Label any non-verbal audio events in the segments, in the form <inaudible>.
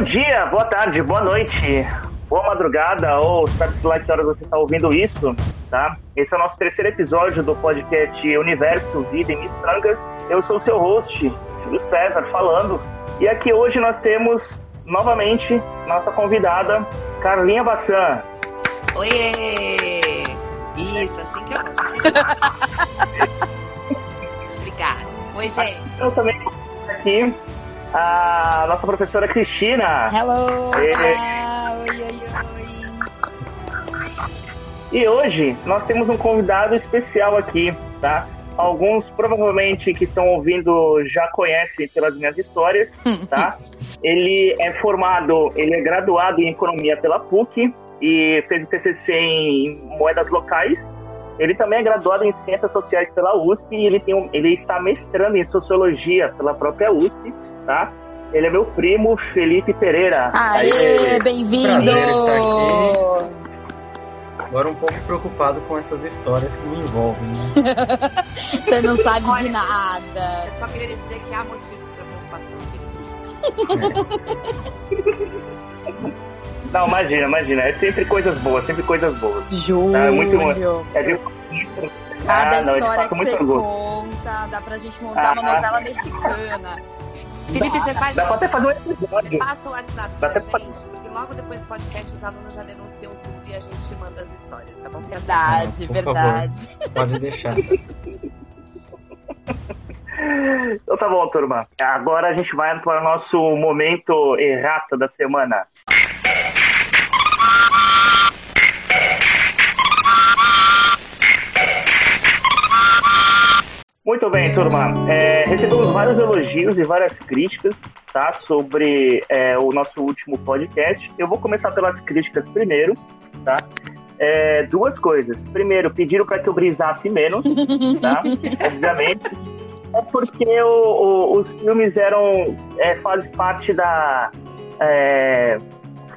Bom dia, boa tarde, boa noite, boa madrugada, ou sabe-se lá que horas você está ouvindo isso, tá? Esse é o nosso terceiro episódio do podcast Universo, Vida e Missangas. Eu sou o seu host, Júlio César, falando. E aqui hoje nós temos, novamente, nossa convidada, Carlinha Bassan. Oiê! Isso, assim que eu gosto. <laughs> Obrigada. Oi, gente. Eu também aqui a nossa professora Cristina. Hello! Oi. Ah, oi, oi, oi. E hoje nós temos um convidado especial aqui, tá? Alguns provavelmente que estão ouvindo já conhecem pelas minhas histórias, <laughs> tá? ele é formado, ele é graduado em economia pela PUC e fez o TCC em moedas locais. Ele também é graduado em ciências sociais pela USP e ele, tem um, ele está mestrando em sociologia pela própria USP, tá? Ele é meu primo, Felipe Pereira. Aê, bem-vindo! Estar aqui. Agora um pouco preocupado com essas histórias que me envolvem. Né? <laughs> Você não sabe Olha, de nada. Eu só queria dizer que há motivos para preocupação. Não, imagina, imagina. É sempre coisas boas, sempre coisas boas. Júlio. É muito- É de... Cada Ah, história que muito você orgulho. conta, dá pra gente montar uma Ah. novela mexicana. Felipe, você faz Dá até fazer um Você passa o WhatsApp Dá pra gente, porque logo depois do podcast os alunos já denunciam tudo e a gente te manda as histórias, tá bom? Verdade, Por verdade. Pode deixar. <laughs> Então tá bom, turma. Agora a gente vai para o nosso momento errata da semana. Muito bem, turma. É, recebemos vários elogios e várias críticas tá, sobre é, o nosso último podcast. Eu vou começar pelas críticas primeiro. Tá? É, duas coisas. Primeiro, pediram para que eu brisasse menos, tá? <laughs> Obviamente. É porque o- o- os filmes eram. É, fazem parte da. É,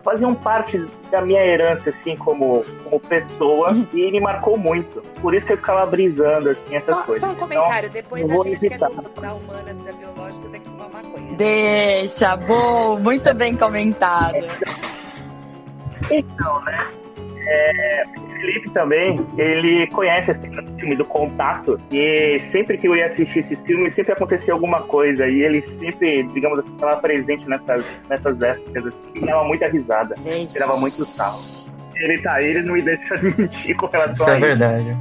faziam parte da minha herança, assim, como, como pessoa, e me marcou muito. Por isso que eu ficava brisando, assim, essas Só, coisas. só um comentário, depois eu a vou gente que evitar. do, da humanas e da biológicas é que fuma maconha. Deixa, bom, muito bem comentado. Então, né? É, Felipe também, ele conhece esse filme do Contato e sempre que eu ia assistir esse filme, sempre acontecia alguma coisa e ele sempre, digamos assim, estava presente nessas, nessas épocas assim, e dava muita risada, Deixa. tirava muito sarro. Ele tá aí, ele não me deixa <laughs> mentir com relação Isso é a isso. verdade.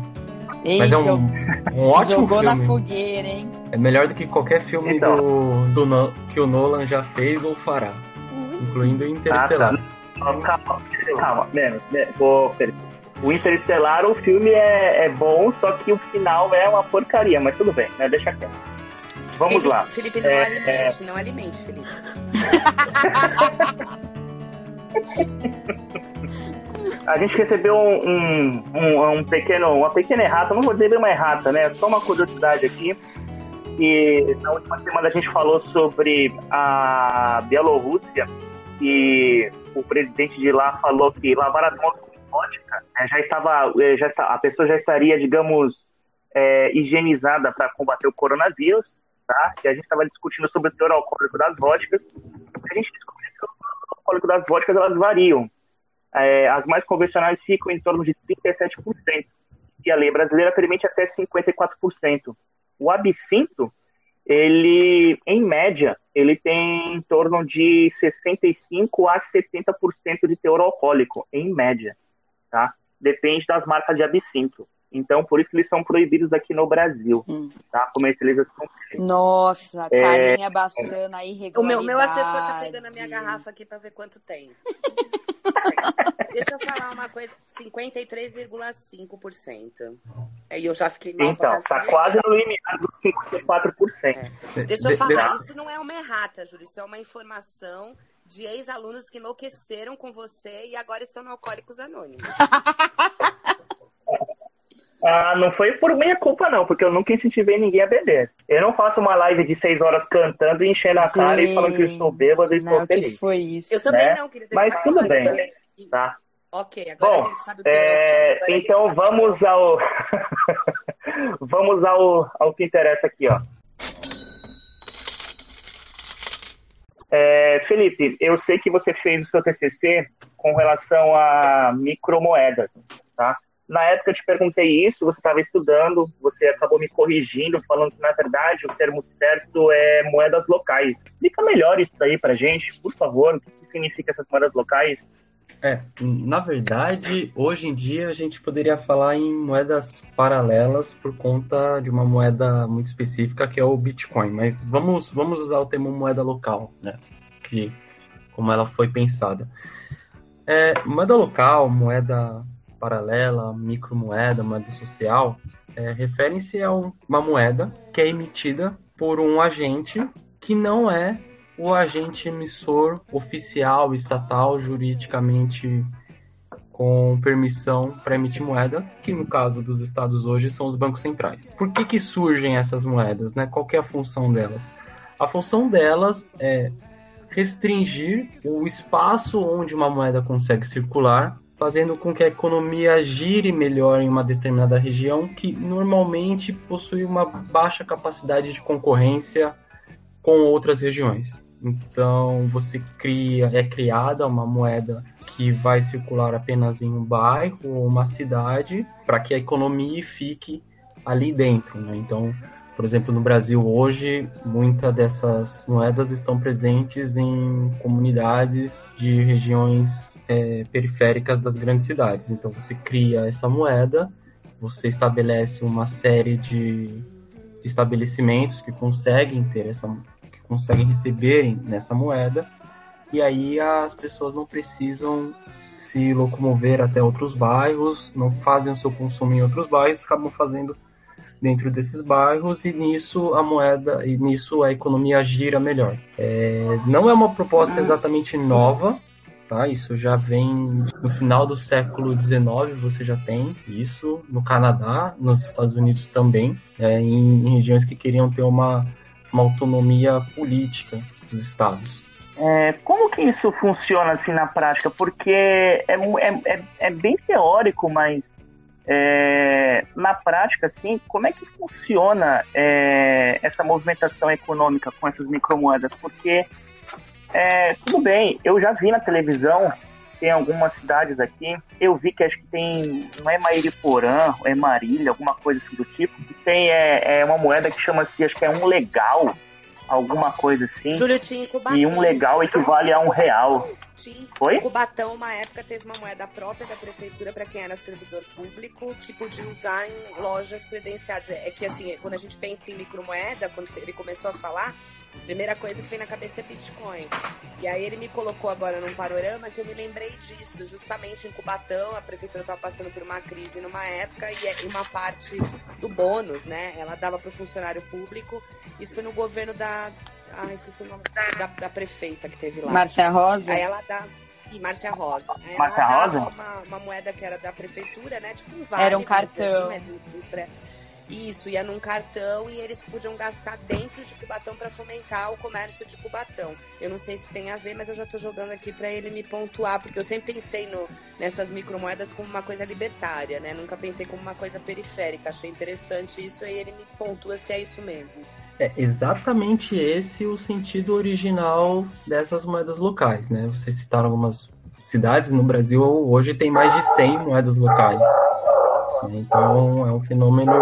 Ei, Mas é um, um ótimo Jogou na filme. fogueira, hein? É melhor do que qualquer filme Então. do, do No- que o Nolan já fez ou fará. Incluindo Interestelar. Ah, tá. Calma, calma, menos, menos. Felipe. O Interestelar, o filme é, é bom, só que o final é uma porcaria, mas tudo bem, né? Deixa quieto. Vamos Felipe, lá. Felipe, não É, alimente, não alimente, Felipe. A gente recebeu um, um, um, um pequeno, uma pequena errata, não vou dizer bem uma errata, né? Só uma curiosidade aqui. E na última semana a gente falou sobre a Bielorrússia e o presidente de lá falou que lavar as mãos com né, já estava, eh, já está, a pessoa já estaria, digamos, eh, higienizada para combater o coronavírus, tá? E a gente estava discutindo sobre o teor alcoólico das vodkas. A gente descobriu que o teor alcoólico das vodkas elas variam. É, as mais convencionais ficam em torno de 37%. E a lei brasileira permite até 54%. O absinto, ele, em média, ele tem em torno de 65 a 70% de teor alcoólico, em média, tá? Depende das marcas de absinto. Então, por isso que eles são proibidos aqui no Brasil, Hum. tá? Comercialização. Nossa, carinha bacana, irregularidade. O meu, meu assessor tá pegando a minha garrafa aqui pra ver quanto tem. <laughs> Deixa eu falar uma coisa: 53,5%. Aí eu já fiquei mal Então, tá quase no limiar dos 54%. Deixa eu falar, isso não é uma errata, Júlio, isso é uma informação de ex-alunos que enlouqueceram com você e agora estão no Alcoólicos Anônimos. <laughs> Ah, não foi por minha culpa, não, porque eu nunca incentivei ninguém a beber. Eu não faço uma live de seis horas cantando e enchendo a cara e falando que eu estou bêbado e estou não, que feliz. foi isso? Eu também Né? não queria deixar Mas tudo bem, que- Tá? Ok, agora Bom, a gente sabe o que É, gente então vamos ao. <laughs> vamos ao, ao que interessa aqui, ó. É, Felipe, eu sei que você fez o seu TCC com relação a micromoedas, tá? Na época eu te perguntei isso, você estava estudando, você acabou me corrigindo, falando que na verdade o termo certo é moedas locais. Explica melhor isso aí pra gente, por favor, o que significa essas moedas locais? É, na verdade, hoje em dia a gente poderia falar em moedas paralelas por conta de uma moeda muito específica que é o Bitcoin, mas vamos, vamos usar o termo moeda local, né? Que, como ela foi pensada. É, moeda local, moeda paralela, micromoeda, moeda social, é, referem-se a uma moeda que é emitida por um agente que não é o agente emissor oficial, estatal, juridicamente com permissão para emitir moeda, que no caso dos estados hoje são os bancos centrais. Por que, que surgem essas moedas? Né? Qual é a função delas? A função delas é restringir o espaço onde uma moeda consegue circular, fazendo com que a economia gire melhor em uma determinada região que normalmente possui uma baixa capacidade de concorrência com outras regiões. Então você cria, é criada uma moeda que vai circular apenas em um bairro ou uma cidade para que a economia fique ali dentro. Né? Então, por exemplo, no Brasil hoje, muitas dessas moedas estão presentes em comunidades de regiões é, periféricas das grandes cidades. Então você cria essa moeda, você estabelece uma série de estabelecimentos que conseguem ter essa conseguem receber nessa moeda, e aí as pessoas não precisam se locomover até outros bairros, não fazem o seu consumo em outros bairros, acabam fazendo dentro desses bairros e nisso a moeda e nisso a economia gira melhor. É, não é uma proposta exatamente nova, tá? Isso já vem no final do século XIX, você já tem isso no Canadá, nos Estados Unidos também, é, em, em regiões que queriam ter uma uma autonomia política dos estados. É, como que isso funciona assim na prática? Porque é, é, é, é bem teórico, mas é, na prática, assim, como é que funciona é, essa movimentação econômica com essas micromoedas? Porque, tudo bem, eu já vi na televisão tem algumas cidades aqui. Eu vi que acho que tem, não é Mairiporã, é Marília, alguma coisa assim do tipo, que tem é, é uma moeda que chama-se, acho que é um legal, alguma coisa assim. Júlio tinha Cubatão. E um legal equivale a um real. Tinha. Oi? Cubatão, uma época, teve uma moeda própria da prefeitura para quem era servidor público, que podia usar em lojas credenciadas. É que assim, quando a gente pensa em micromoeda, quando ele começou a falar, Primeira coisa que vem na cabeça é Bitcoin. E aí ele me colocou agora num panorama que eu me lembrei disso. Justamente em Cubatão, a prefeitura estava passando por uma crise numa época e é uma parte do bônus, né? Ela dava para o funcionário público. Isso foi no governo da. Ah, esqueci o nome da, da prefeita que teve lá. Márcia Rosa? Aí ela dá. E Márcia Rosa. Aí Márcia ela Rosa? dava uma, uma moeda que era da prefeitura, né? Tipo um vale. Era um dizer cartão. Assim, né? do, do pré- isso, ia num cartão e eles podiam gastar dentro de Cubatão para fomentar o comércio de Cubatão. Eu não sei se tem a ver, mas eu já tô jogando aqui para ele me pontuar, porque eu sempre pensei no, nessas micromoedas como uma coisa libertária, né? Nunca pensei como uma coisa periférica. Achei interessante isso e ele me pontua se é isso mesmo. É exatamente esse o sentido original dessas moedas locais, né? Vocês citaram algumas cidades no Brasil, hoje tem mais de 100 moedas locais. Então é um fenômeno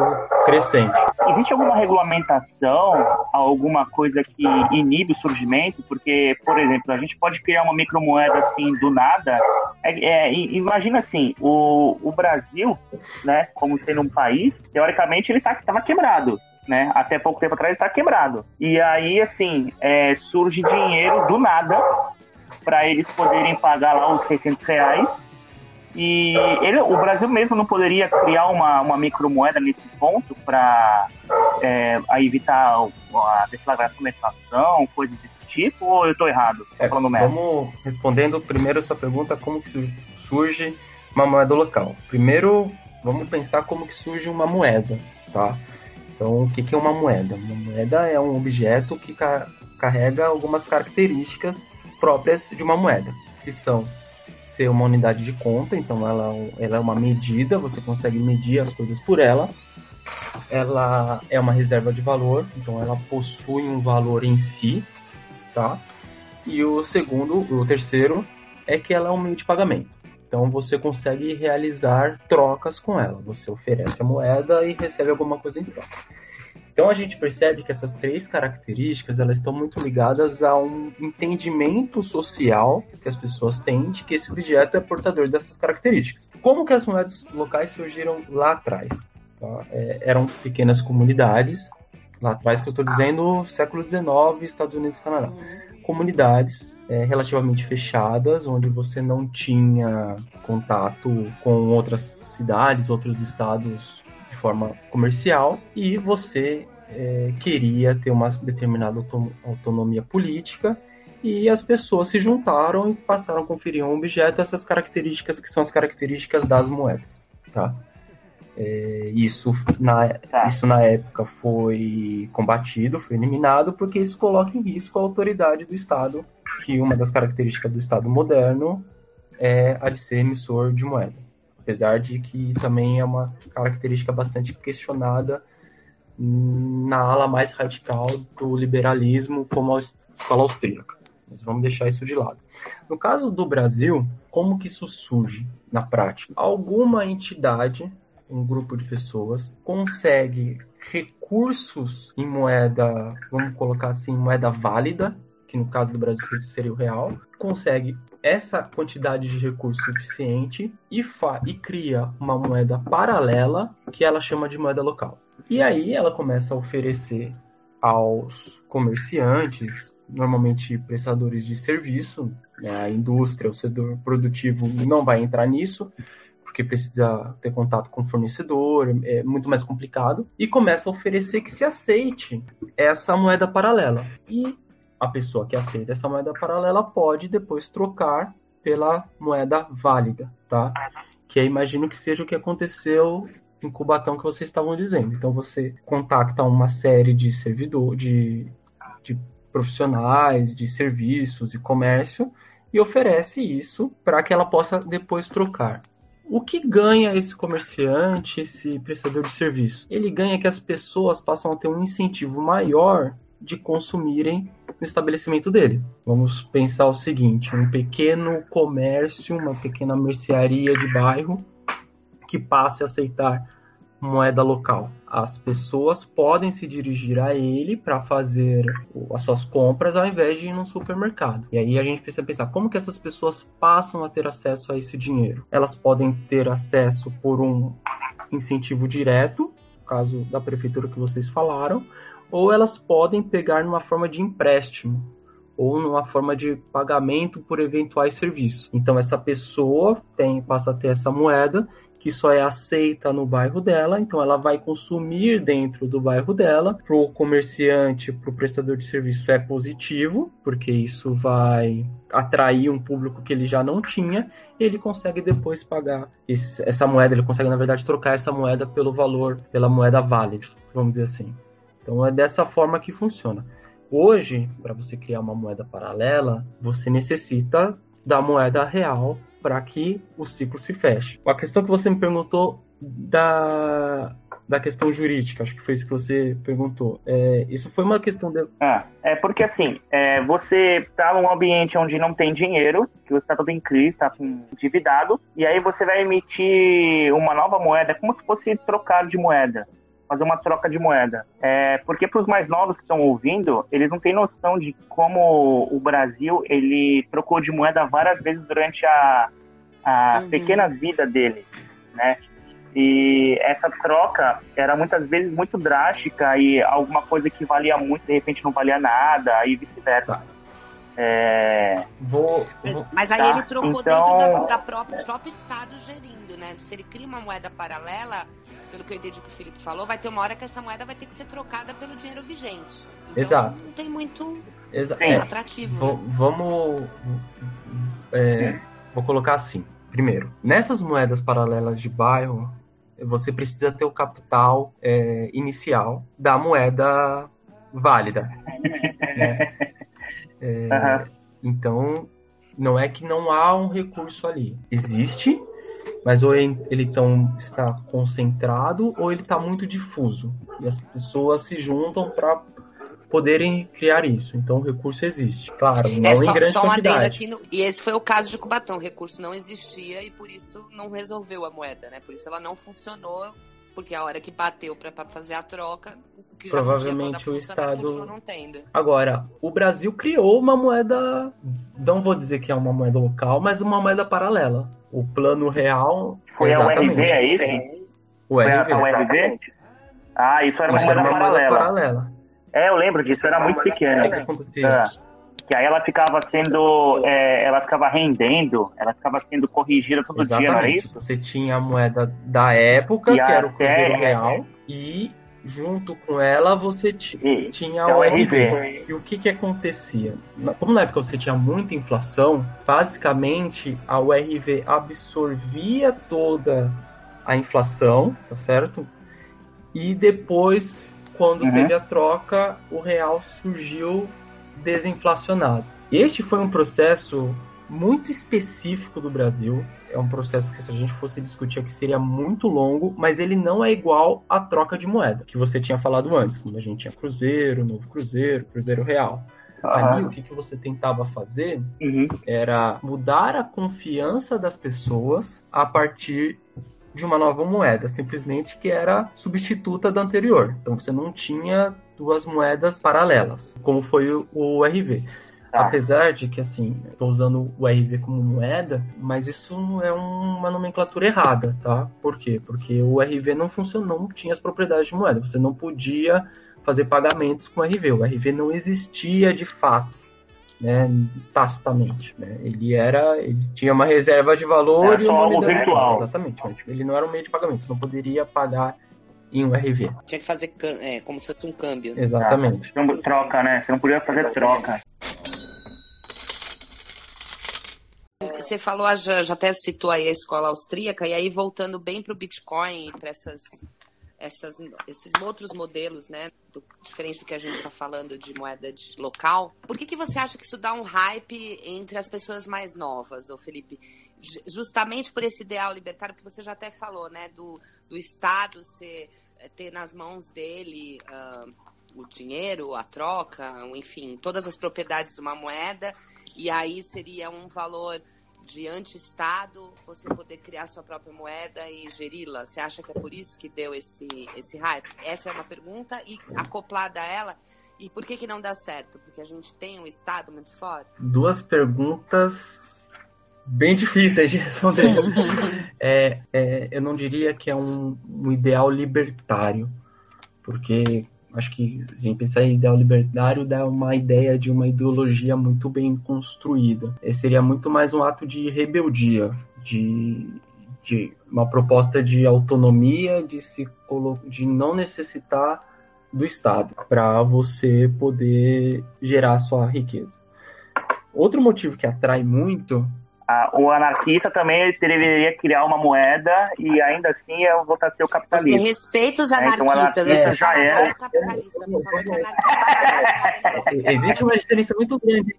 crescente. Existe alguma regulamentação, alguma coisa que inibe o surgimento? Porque, por exemplo, a gente pode criar uma micromoeda assim do nada. É, é, imagina assim, o, o Brasil, né, como sendo um país, teoricamente ele tá, tava quebrado. Né? Até pouco tempo atrás ele tá quebrado. E aí, assim, é, surge dinheiro do nada para eles poderem pagar lá os 600 reais e ele, o Brasil mesmo não poderia criar uma, uma micromoeda nesse ponto para evitar o- a deflagração da inflação, coisas desse tipo, ou eu estou errado? É, falando merda. vamos respondendo primeiro a sua pergunta, como que su- surge uma moeda local. Primeiro, vamos pensar como que surge uma moeda, tá? Então, o que que é uma moeda? Uma moeda é um objeto que ca- carrega algumas características próprias de uma moeda, que são ser uma unidade de conta, então ela, ela é uma medida, você consegue medir as coisas por ela. Ela é uma reserva de valor, então ela possui um valor em si, tá? E o segundo, o terceiro, é que ela é um meio de pagamento. Então você consegue realizar trocas com ela. Você oferece a moeda e recebe alguma coisa em troca. Então a gente percebe que essas três características elas estão muito ligadas a um entendimento social que as pessoas têm de que esse objeto é portador dessas características. Como que as moedas locais surgiram lá atrás? Tá? É, eram pequenas comunidades lá atrás que eu estou dizendo século XIX, Estados Unidos e Canadá. Comunidades é, relativamente fechadas, onde você não tinha contato com outras cidades, outros estados forma comercial, e você é, queria ter uma determinada autonomia política, e as pessoas se juntaram e passaram a conferir um objeto essas características que são as características das moedas, tá? É, isso, na, tá. isso na época foi combatido, foi eliminado, porque isso coloca em risco a autoridade do Estado que uma das características do Estado moderno é a de ser emissor de moeda. Apesar de que também é uma característica bastante questionada na ala mais radical do liberalismo, como a escola austríaca. Mas vamos deixar isso de lado. No caso do Brasil, como que isso surge na prática? Alguma entidade, um grupo de pessoas, consegue recursos em moeda, vamos colocar assim, moeda válida, que no caso do Brasil seria o real, consegue essa quantidade de recurso suficiente e, fa e cria uma moeda paralela que ela chama de moeda local. E aí ela começa a oferecer aos comerciantes, normalmente prestadores de serviço, né, a indústria, o setor produtivo não vai entrar nisso, porque precisa ter contato com o fornecedor, é muito mais complicado, e começa a oferecer que se aceite essa moeda paralela. E a pessoa que aceita essa moeda paralela pode depois trocar pela moeda válida, tá? Que aí imagino que seja o que aconteceu em Cubatão que vocês estavam dizendo. Então você contacta uma série de servidor, de, de profissionais, de serviços e comércio e oferece isso para que ela possa depois trocar. O que ganha esse comerciante, esse prestador de serviço? Ele ganha que as pessoas passam a ter um incentivo maior de consumirem no estabelecimento dele. Vamos pensar o seguinte: um pequeno comércio, uma pequena mercearia de bairro que passe a aceitar moeda local. As pessoas podem se dirigir a ele para fazer as suas compras ao invés de ir num supermercado. E aí a gente precisa pensar como que essas pessoas passam a ter acesso a esse dinheiro. Elas podem ter acesso por um incentivo direto, caso da prefeitura que vocês falaram, ou elas podem pegar numa forma de empréstimo ou numa forma de pagamento por eventuais serviços. Então essa pessoa tem passa a ter essa moeda que só é aceita no bairro dela, então ela vai consumir dentro do bairro dela. Para o comerciante, para o prestador de serviço é positivo, porque isso vai atrair um público que ele já não tinha, ele consegue depois pagar esse, essa moeda, ele consegue na verdade trocar essa moeda pelo valor, pela moeda válida, vamos dizer assim. Então é dessa forma que funciona. Hoje, para você criar uma moeda paralela, você necessita da moeda real para que o ciclo se feche. A questão que você me perguntou da, da questão jurídica, acho que foi isso que você perguntou. É, isso foi uma questão de. Ah, é porque assim, é, você está num ambiente onde não tem dinheiro, que você está todo em crise, está endividado, e aí você vai emitir uma nova moeda, como se fosse trocar de moeda fazer uma troca de moeda. É, porque para os mais novos que estão ouvindo, eles não têm noção de como o Brasil ele trocou de moeda várias vezes durante a, a uhum. pequena vida dele, né? E essa troca era muitas vezes muito drástica e alguma coisa que valia muito, de repente não valia nada, e vice-versa. Tá. É... Vou, vou, Mas aí tá? ele trocou então... dentro da, da própria, do próprio Estado gerindo, né? Se ele cria uma moeda paralela, pelo que eu entendi que o Felipe falou, vai ter uma hora que essa moeda vai ter que ser trocada pelo dinheiro vigente. Então, Exato. Não tem muito Exa é, atrativo. né? Vamos. É, vou colocar assim. Primeiro, nessas moedas paralelas de bairro, você precisa ter o capital é, inicial da moeda válida. né? <laughs> uhum. Então, não é que não há um recurso ali. Existe, mas ou ele tão, está concentrado ou ele está muito difuso. E as pessoas se juntam para poderem criar isso. Então o recurso existe, claro, não É em só, grande só um quantidade. aqui. No, e esse foi o caso de Cubatão. O recurso não existia e por isso não resolveu a moeda, né? Por isso ela não funcionou. Porque a hora que bateu pra fazer a troca, que já não tinha Provavelmente o Estado- continuou não tendo. Agora, o Brasil criou uma moeda, não vou dizer que é uma moeda local, mas uma moeda paralela. O plano real. Foi a exatamente. URV, é isso? O Foi a, RV. a URV? Ah, isso era uma Isso era moeda uma moeda paralela. paralela. É, eu lembro disso, era muito que pequeno. acontecia? É. Que aí ela ficava sendo. é, ela ficava rendendo, ela ficava sendo corrigida todo dia, não era Exatamente. isso? Você tinha a moeda da época, E que era o Cruzeiro Real, e junto com ela você ti- E, tinha é o RV. E o que que acontecia? Como na época você tinha muita inflação, basicamente a URV absorvia toda a inflação, tá certo? E depois, quando Uhum. teve a troca, o real surgiu desinflacionado. Este foi um processo muito específico do Brasil. É um processo que, se a gente fosse discutir aqui, seria muito longo, mas ele não é igual à troca de moeda, que você tinha falado antes, quando a gente tinha Cruzeiro, Novo Cruzeiro, Cruzeiro Real. Ali, Aham. o que, que você tentava fazer Uhum. era mudar a confiança das pessoas a partir de uma nova moeda, simplesmente que era substituta da anterior. Então você não tinha duas moedas paralelas, como foi o- o RV. Tá. Apesar de que, assim, estou usando o RV como moeda, mas isso é uma nomenclatura errada, tá? Por quê? Porque o RV não funcionou, não tinha as propriedades de moeda. Você não podia fazer pagamentos com o RV. O RV não existia de fato, né? Tacitamente. Né? Ele era. Ele tinha uma reserva de valor Era e uma algo unidade. virtual. Exatamente, mas ele não era um meio de pagamento. Você não poderia pagar em um RV. Tinha que fazer é, como se fosse um câmbio. Exatamente. Não, troca, né? Você não podia fazer troca. Você falou, ah, já, até citou aí a escola austríaca, e aí voltando bem para o Bitcoin para essas, essas, esses outros modelos, né? do- diferente do que a gente está falando de moeda de local. Por que, que você acha que isso dá um hype entre as pessoas mais novas, ô Felipe? Ju- Justamente por esse ideal libertário que você já até falou, né? Do, do Estado ser, eh, ter nas mãos dele ah, o dinheiro, a troca, enfim, todas as propriedades de uma moeda, e aí seria um valor de anti-Estado você poder criar sua própria moeda e geri-la? Você acha que é por isso que deu esse, esse hype? Essa é uma pergunta. E acoplada a ela, e por que, que não dá certo? Porque a gente tem um Estado muito forte? Duas perguntas bem difíceis de responder. <laughs> É, é, eu não diria que é um, um ideal libertário, porque acho que a gente pensar em ideal libertário dá uma ideia de uma ideologia muito bem construída. Esse seria muito mais um ato de rebeldia, de, de uma proposta de autonomia, de se de não necessitar do Estado para você poder gerar sua riqueza. Outro motivo que atrai muito O anarquista também deveria criar uma moeda e ainda assim eu voltar a ser o Você capitalismo. respeita os É, então anarquistas, é, você já fala era. não capitalista, não falou que anarquista <laughs> Existe uma diferença muito grande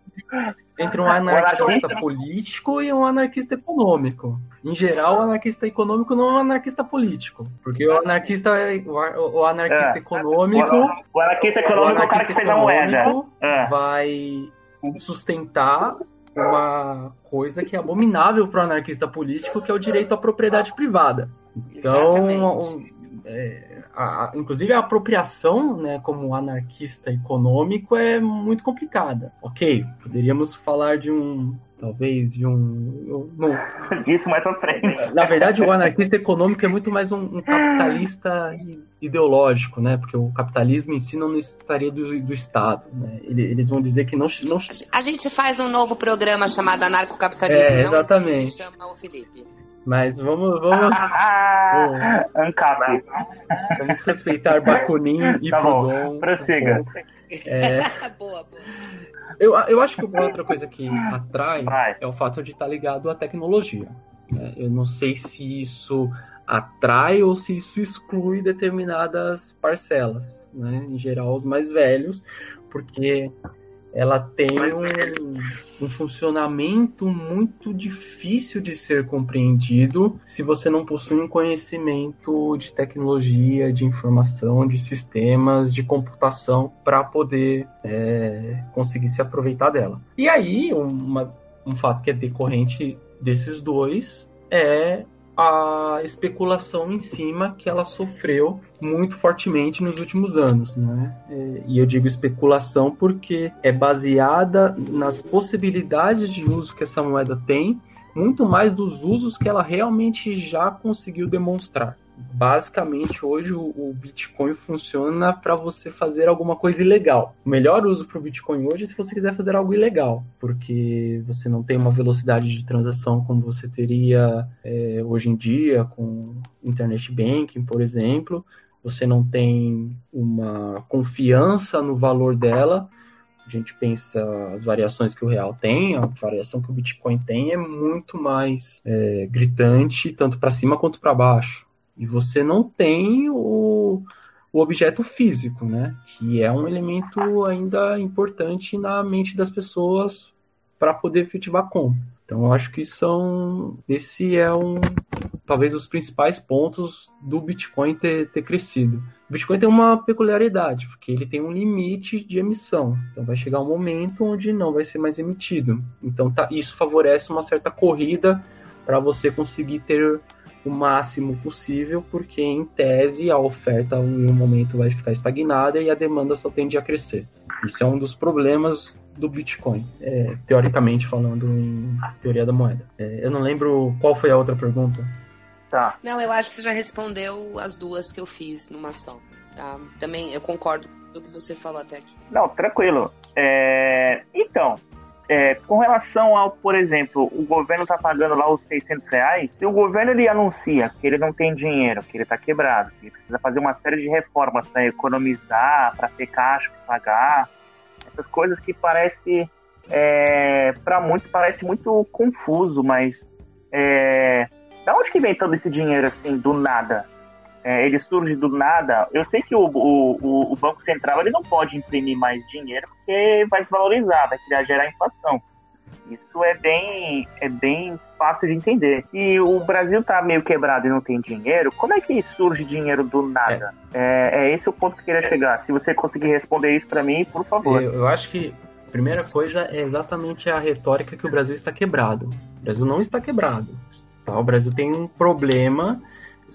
entre um anarquista político e um anarquista econômico. Em geral, o anarquista econômico não é um anarquista político, porque o anarquista, o o anarquista É. econômico, O, o anarquista o econômico é o cara anarquista que fez a moeda. econômico É. vai sustentar uma coisa que é abominável para o anarquista político, que é o direito à propriedade privada. Então, é, a- inclusive a apropriação, né, como anarquista econômico, é muito complicada. Ok, poderíamos falar de um, talvez de um, não, <laughs> Disso mais pra frente. na verdade, o anarquista econômico é muito mais um, um capitalista ideológico, né? Porque o capitalismo em si não necessitaria do, do Estado, né? Ele- Eles vão dizer que não, não A gente faz um novo programa chamado Anarcocapitalismo, É, não exatamente. existe, chama o Felipe. Mas vamos, vamos, <laughs> Ah, ANCAP. vamos respeitar Bakunin e Tá bom, Proudhon. prossiga. <laughs> boa, boa. Eu, eu acho que uma outra coisa que atrai Vai. é o fato de estar ligado à tecnologia. né? Eu não sei se isso atrai ou se isso exclui determinadas parcelas, né? em geral os mais velhos, porque ela tem um, um, funcionamento muito difícil de ser compreendido se você não possui um conhecimento de tecnologia, de informação, de sistemas, de computação para poder é, conseguir se aproveitar dela. E aí, uma, um fato que é decorrente desses dois é a especulação em cima que ela sofreu muito fortemente nos últimos anos, né? É, e eu digo especulação porque é baseada nas possibilidades de uso que essa moeda tem, muito mais dos usos que ela realmente já conseguiu demonstrar basicamente hoje o, Bitcoin funciona para você fazer alguma coisa ilegal. O melhor uso para o Bitcoin hoje é se você quiser fazer algo ilegal, porque você não tem uma velocidade de transação como você teria é, hoje em dia com internet banking, por exemplo. Você não tem uma confiança no valor dela. A gente pensa as variações que o real tem, a variação que o Bitcoin tem é muito mais é, gritante, tanto para cima quanto para baixo. E você não tem o, o objeto físico, né? Que é um elemento ainda importante na mente das pessoas para poder efetivar compra. Então, eu acho que são. Esse é um. Talvez os principais pontos do Bitcoin ter, ter crescido. O Bitcoin tem uma peculiaridade, porque ele tem um limite de emissão. Então, vai chegar um momento onde não vai ser mais emitido. Então, tá, isso favorece uma certa corrida para você conseguir ter o máximo possível, porque em tese a oferta em um momento vai ficar estagnada e a demanda só tende a crescer. Isso é um dos problemas do Bitcoin, é, teoricamente falando em teoria da moeda. É, eu não lembro qual foi a outra pergunta. Tá. Não, eu acho que você já respondeu as duas que eu fiz numa só. Tá? Também eu concordo com o que você falou até aqui. Não, tranquilo. É... Então, é, com relação ao, por exemplo, o governo está pagando lá os 600 reais, se o governo ele anuncia que ele não tem dinheiro, que ele está quebrado, que ele precisa fazer uma série de reformas para economizar, para ter caixa para pagar, essas coisas que parece, é, para muitos parece muito confuso, mas é, da onde que vem todo esse dinheiro assim do nada? É, ele surge do nada. Eu sei que o, o, o, Banco Central ele não pode imprimir mais dinheiro porque vai desvalorizar, vai gerar inflação. Isso é bem, é bem fácil de entender. E o Brasil está meio quebrado e não tem dinheiro, como é que surge dinheiro do nada? É, é, é esse o ponto que eu queria chegar. Se você conseguir responder isso para mim, por favor. Eu, eu acho que a primeira coisa é exatamente a retórica que o Brasil está quebrado. O Brasil não está quebrado. Tá? O Brasil tem um problema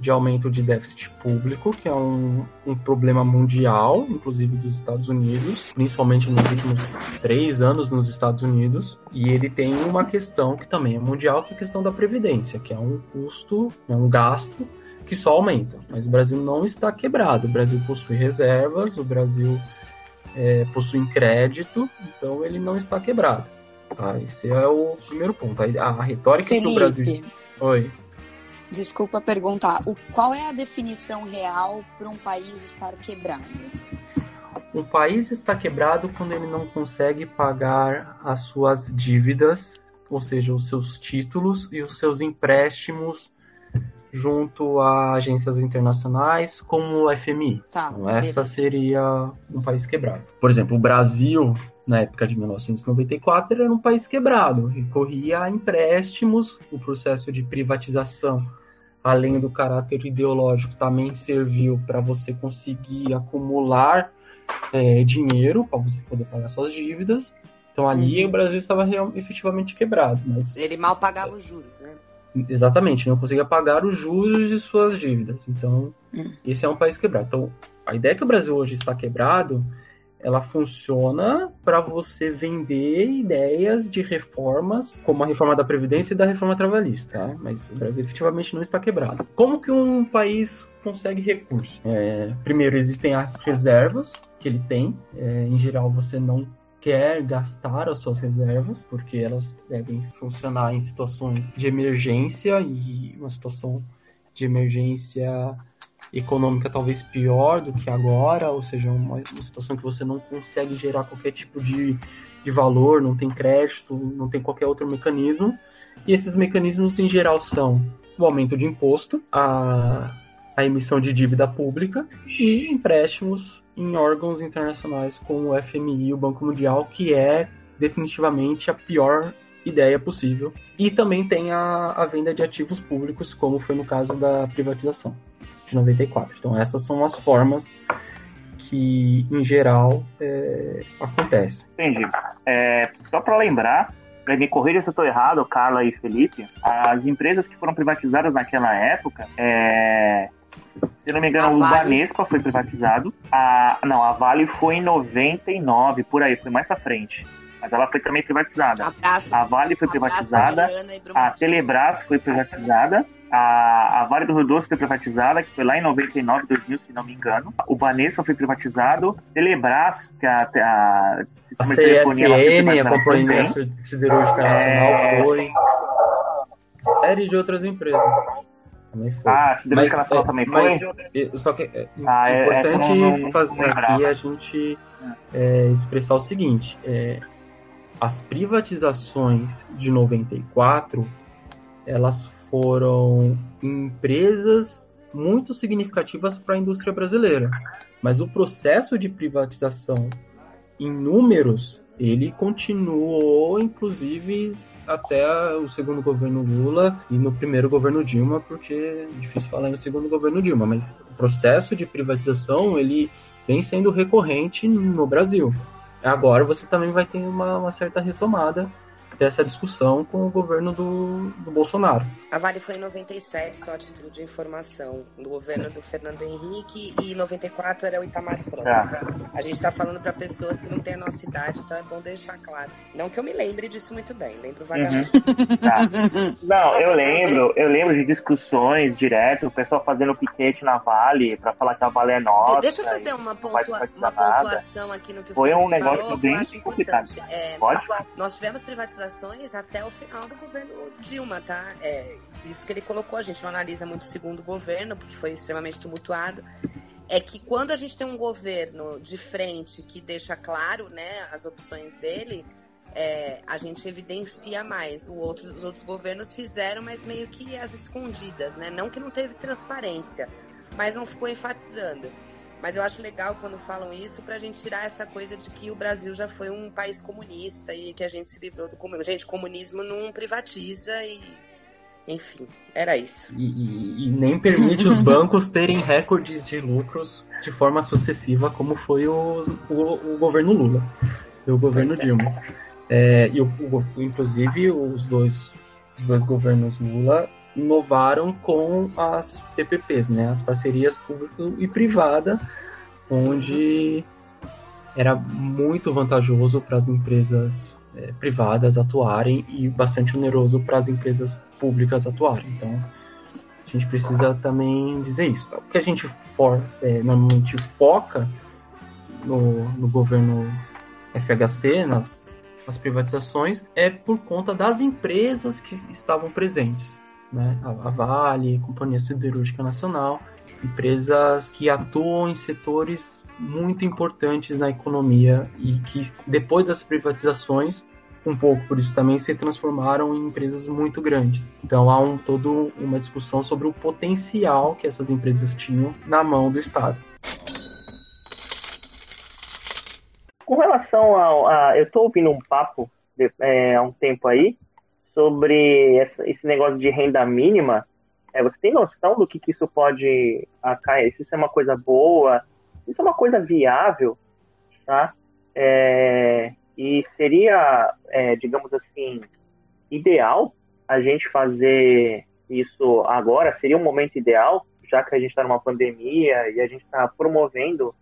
de aumento de déficit público, que é um, um problema mundial, inclusive dos Estados Unidos, principalmente nos últimos três anos nos Estados Unidos. E ele tem uma questão que também é mundial, que é a questão da previdência, que é um custo, é um gasto que só aumenta. Mas o Brasil não está quebrado. O Brasil possui reservas, o Brasil é, possui crédito, então ele não está quebrado. Tá? Esse é o primeiro ponto. A, a retórica Felipe. que o Brasil. Oi. Desculpa perguntar, o, qual é a definição real para um país estar quebrado? Um país está quebrado quando ele não consegue pagar as suas dívidas, ou seja, os seus títulos e os seus empréstimos junto a agências internacionais como o FMI. Tá, então, essa seria um país quebrado. Por exemplo, o Brasil, na época de 1994, era um país quebrado, recorria a empréstimos, o processo de privatização, além do caráter ideológico, também serviu para você conseguir acumular é, dinheiro para você poder pagar suas dívidas. Então ali uhum. o Brasil estava real, efetivamente quebrado. Mas... Ele mal pagava os juros, né? Exatamente, não conseguia pagar os juros de suas dívidas. Então, uhum. esse é um país quebrado. Então, a ideia que o Brasil hoje está quebrado ela funciona para você vender ideias de reformas, como a reforma da Previdência e da reforma trabalhista, tá? mas o Brasil efetivamente não está quebrado. Como que um país consegue recursos? É, primeiro, existem as reservas que ele tem, é, em geral você não quer gastar as suas reservas, porque elas devem funcionar em situações de emergência e uma situação de emergência econômica talvez pior do que agora, ou seja, uma, uma, situação que você não consegue gerar qualquer tipo de, de valor, não tem crédito, não tem qualquer outro mecanismo. E esses mecanismos, em geral, são o aumento de imposto, a a emissão de dívida pública e empréstimos em órgãos internacionais como o FMI e o Banco Mundial, que é definitivamente a pior ideia possível. E também tem a, a venda de ativos públicos, como foi no caso da privatização de 94. Então essas são as formas que, em geral, é, acontecem. Entendi. É, só para lembrar, para me corrija se eu estou errado, Carla e Felipe, as empresas que foram privatizadas naquela época, é, se não me engano, a o vale. Banespa foi privatizado. A, não, a Vale foi em 99, por aí, foi mais pra frente. Mas ela foi também privatizada. Abraço. A Vale foi privatizada. A Telebrás foi privatizada. A, a Vale do Rio Doce foi privatizada, que foi lá em 99, 2000, se não me engano. O Banespa foi privatizado. Telebrás, que a, a, a CSN, a Companhia Siderúrgica Nacional, é... foi. Série de outras empresas. Também foi. Ah, Siderúrgica Nacional é, também mas, foi? Só que é, ah, é, importante fazer aqui a gente é, expressar o seguinte. É, as privatizações de 94 elas foram empresas muito significativas para a indústria brasileira, mas o processo de privatização em números ele continuou inclusive até o segundo governo Lula e no primeiro governo Dilma, porque é difícil falar no segundo governo Dilma, mas o processo de privatização ele vem sendo recorrente no Brasil. Agora você também vai ter uma, uma certa retomada dessa discussão com o governo do, do Bolsonaro. A Vale foi em 97, só a título de informação, do governo do Fernando Henrique, e 94 era o Itamar Franco. Ah. A gente está falando para pessoas que não têm a nossa idade, então é bom deixar claro. Não que eu me lembre disso muito bem, lembro vagamente. Uhum. Tá. Não, eu lembro, eu lembro de discussões direto, o pessoal fazendo piquete na Vale para falar que a Vale é nossa. Deixa eu fazer uma, pontua uma pontuação aqui no que Foi um negócio falou, bem complicado. É, Pode? Nós tivemos privatizações até o final do governo Dilma, tá? É, isso que ele colocou, a gente não analisa muito o segundo governo, porque foi extremamente tumultuado, é que quando a gente tem um governo de frente que deixa claro né, as opções dele, é, a gente evidencia mais. O outro, os outros governos fizeram, mas meio que as escondidas, né? Não que não teve transparência, mas não ficou enfatizando. Mas eu acho legal quando falam isso para a gente tirar essa coisa de que o Brasil já foi um país comunista e que a gente se livrou do comunismo. Gente, comunismo não privatiza e enfim, era isso. E, e, e nem permite os bancos terem recordes de lucros de forma sucessiva, como foi o, o, o governo Lula e o governo é. Dilma. É, e o, o, inclusive os dois, os dois governos Lula inovaram com as PPPs, né, as parcerias público e privada, onde era muito vantajoso para as empresas é, privadas atuarem e bastante oneroso para as empresas públicas atuarem. Então, a gente precisa também dizer isso. O que a gente for, é, normalmente foca no, no governo FHC, nas, nas privatizações, é por conta das empresas que estavam presentes. Né? A, a Vale, a Companhia Siderúrgica Nacional, empresas que atuam em setores muito importantes na economia e que depois das privatizações um pouco por isso também se transformaram em empresas muito grandes. Então há um, todo uma discussão sobre o potencial que essas empresas tinham na mão do Estado. Com relação ao, a, eu estou ouvindo um papo de, é, há um tempo aí sobre esse negócio de renda mínima. É, você tem noção do que, que isso pode acair? Se isso é uma coisa boa? Isso é uma coisa viável, tá? É, e seria, é, digamos assim, ideal a gente fazer isso agora? Seria um momento ideal, já que a gente está numa pandemia e a gente está promovendo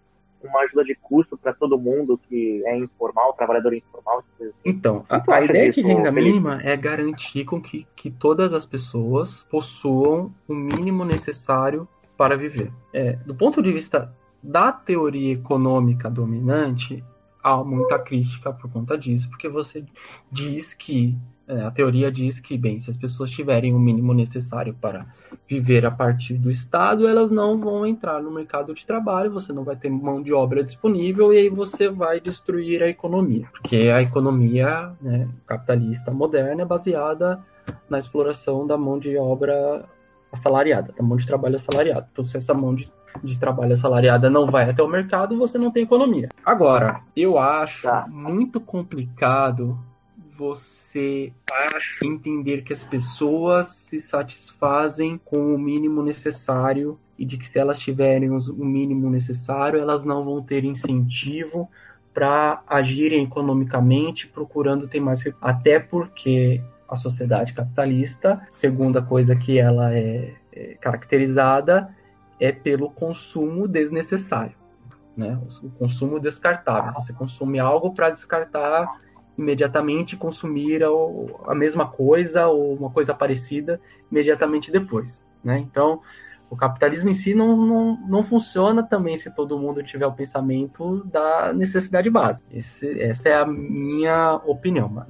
uma ajuda de custo para todo mundo que é informal, trabalhador informal, assim. Então, a, a ideia disso, de renda Felipe? mínima é garantir com que, que todas as pessoas possuam o mínimo necessário para viver. É, do ponto de vista da teoria econômica dominante, há muita crítica por conta disso, porque você diz que a teoria diz que, bem, se as pessoas tiverem o mínimo necessário para viver a partir do Estado, elas não vão entrar no mercado de trabalho, você não vai ter mão de obra disponível e aí você vai destruir a economia. Porque a economia né, capitalista moderna é baseada na exploração da mão de obra assalariada, da mão de trabalho assalariada. Então, se essa mão de, de trabalho assalariada não vai até o mercado, você não tem economia. Agora, eu acho tá. muito complicado você entender que as pessoas se satisfazem com o mínimo necessário e de que se elas tiverem o mínimo necessário, elas não vão ter incentivo para agirem economicamente procurando ter mais até porque a sociedade capitalista, segunda coisa que ela é, é caracterizada é pelo consumo desnecessário, né? O consumo descartável. Você consome algo para descartar imediatamente, consumir a, mesma coisa ou uma coisa parecida imediatamente depois, né? Então, o capitalismo em si não, não, não funciona também se todo mundo tiver o pensamento da necessidade básica. Esse, essa é a minha opinião,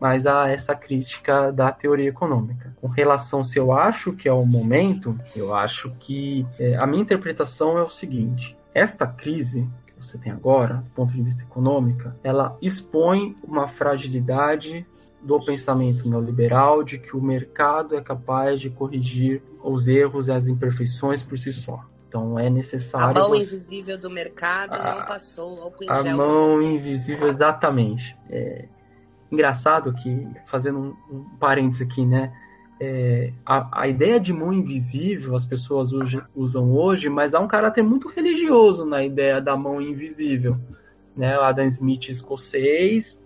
mas há essa crítica da teoria econômica. Com relação se eu acho que é o momento, eu acho que é, a minha interpretação é o seguinte: esta crise você tem agora, do ponto de vista econômico, ela expõe uma fragilidade do pensamento neoliberal de que o mercado é capaz de corrigir os erros e as imperfeições por si só. Então é necessário. A mão invisível do mercado a, não passou ao A mão invisível, exatamente. É engraçado que, fazendo um, um parênteses aqui, né? É, a, a, ideia de mão invisível as pessoas hoje, usam hoje, mas há um caráter muito religioso na ideia da mão invisível. Né? Adam Smith escocês,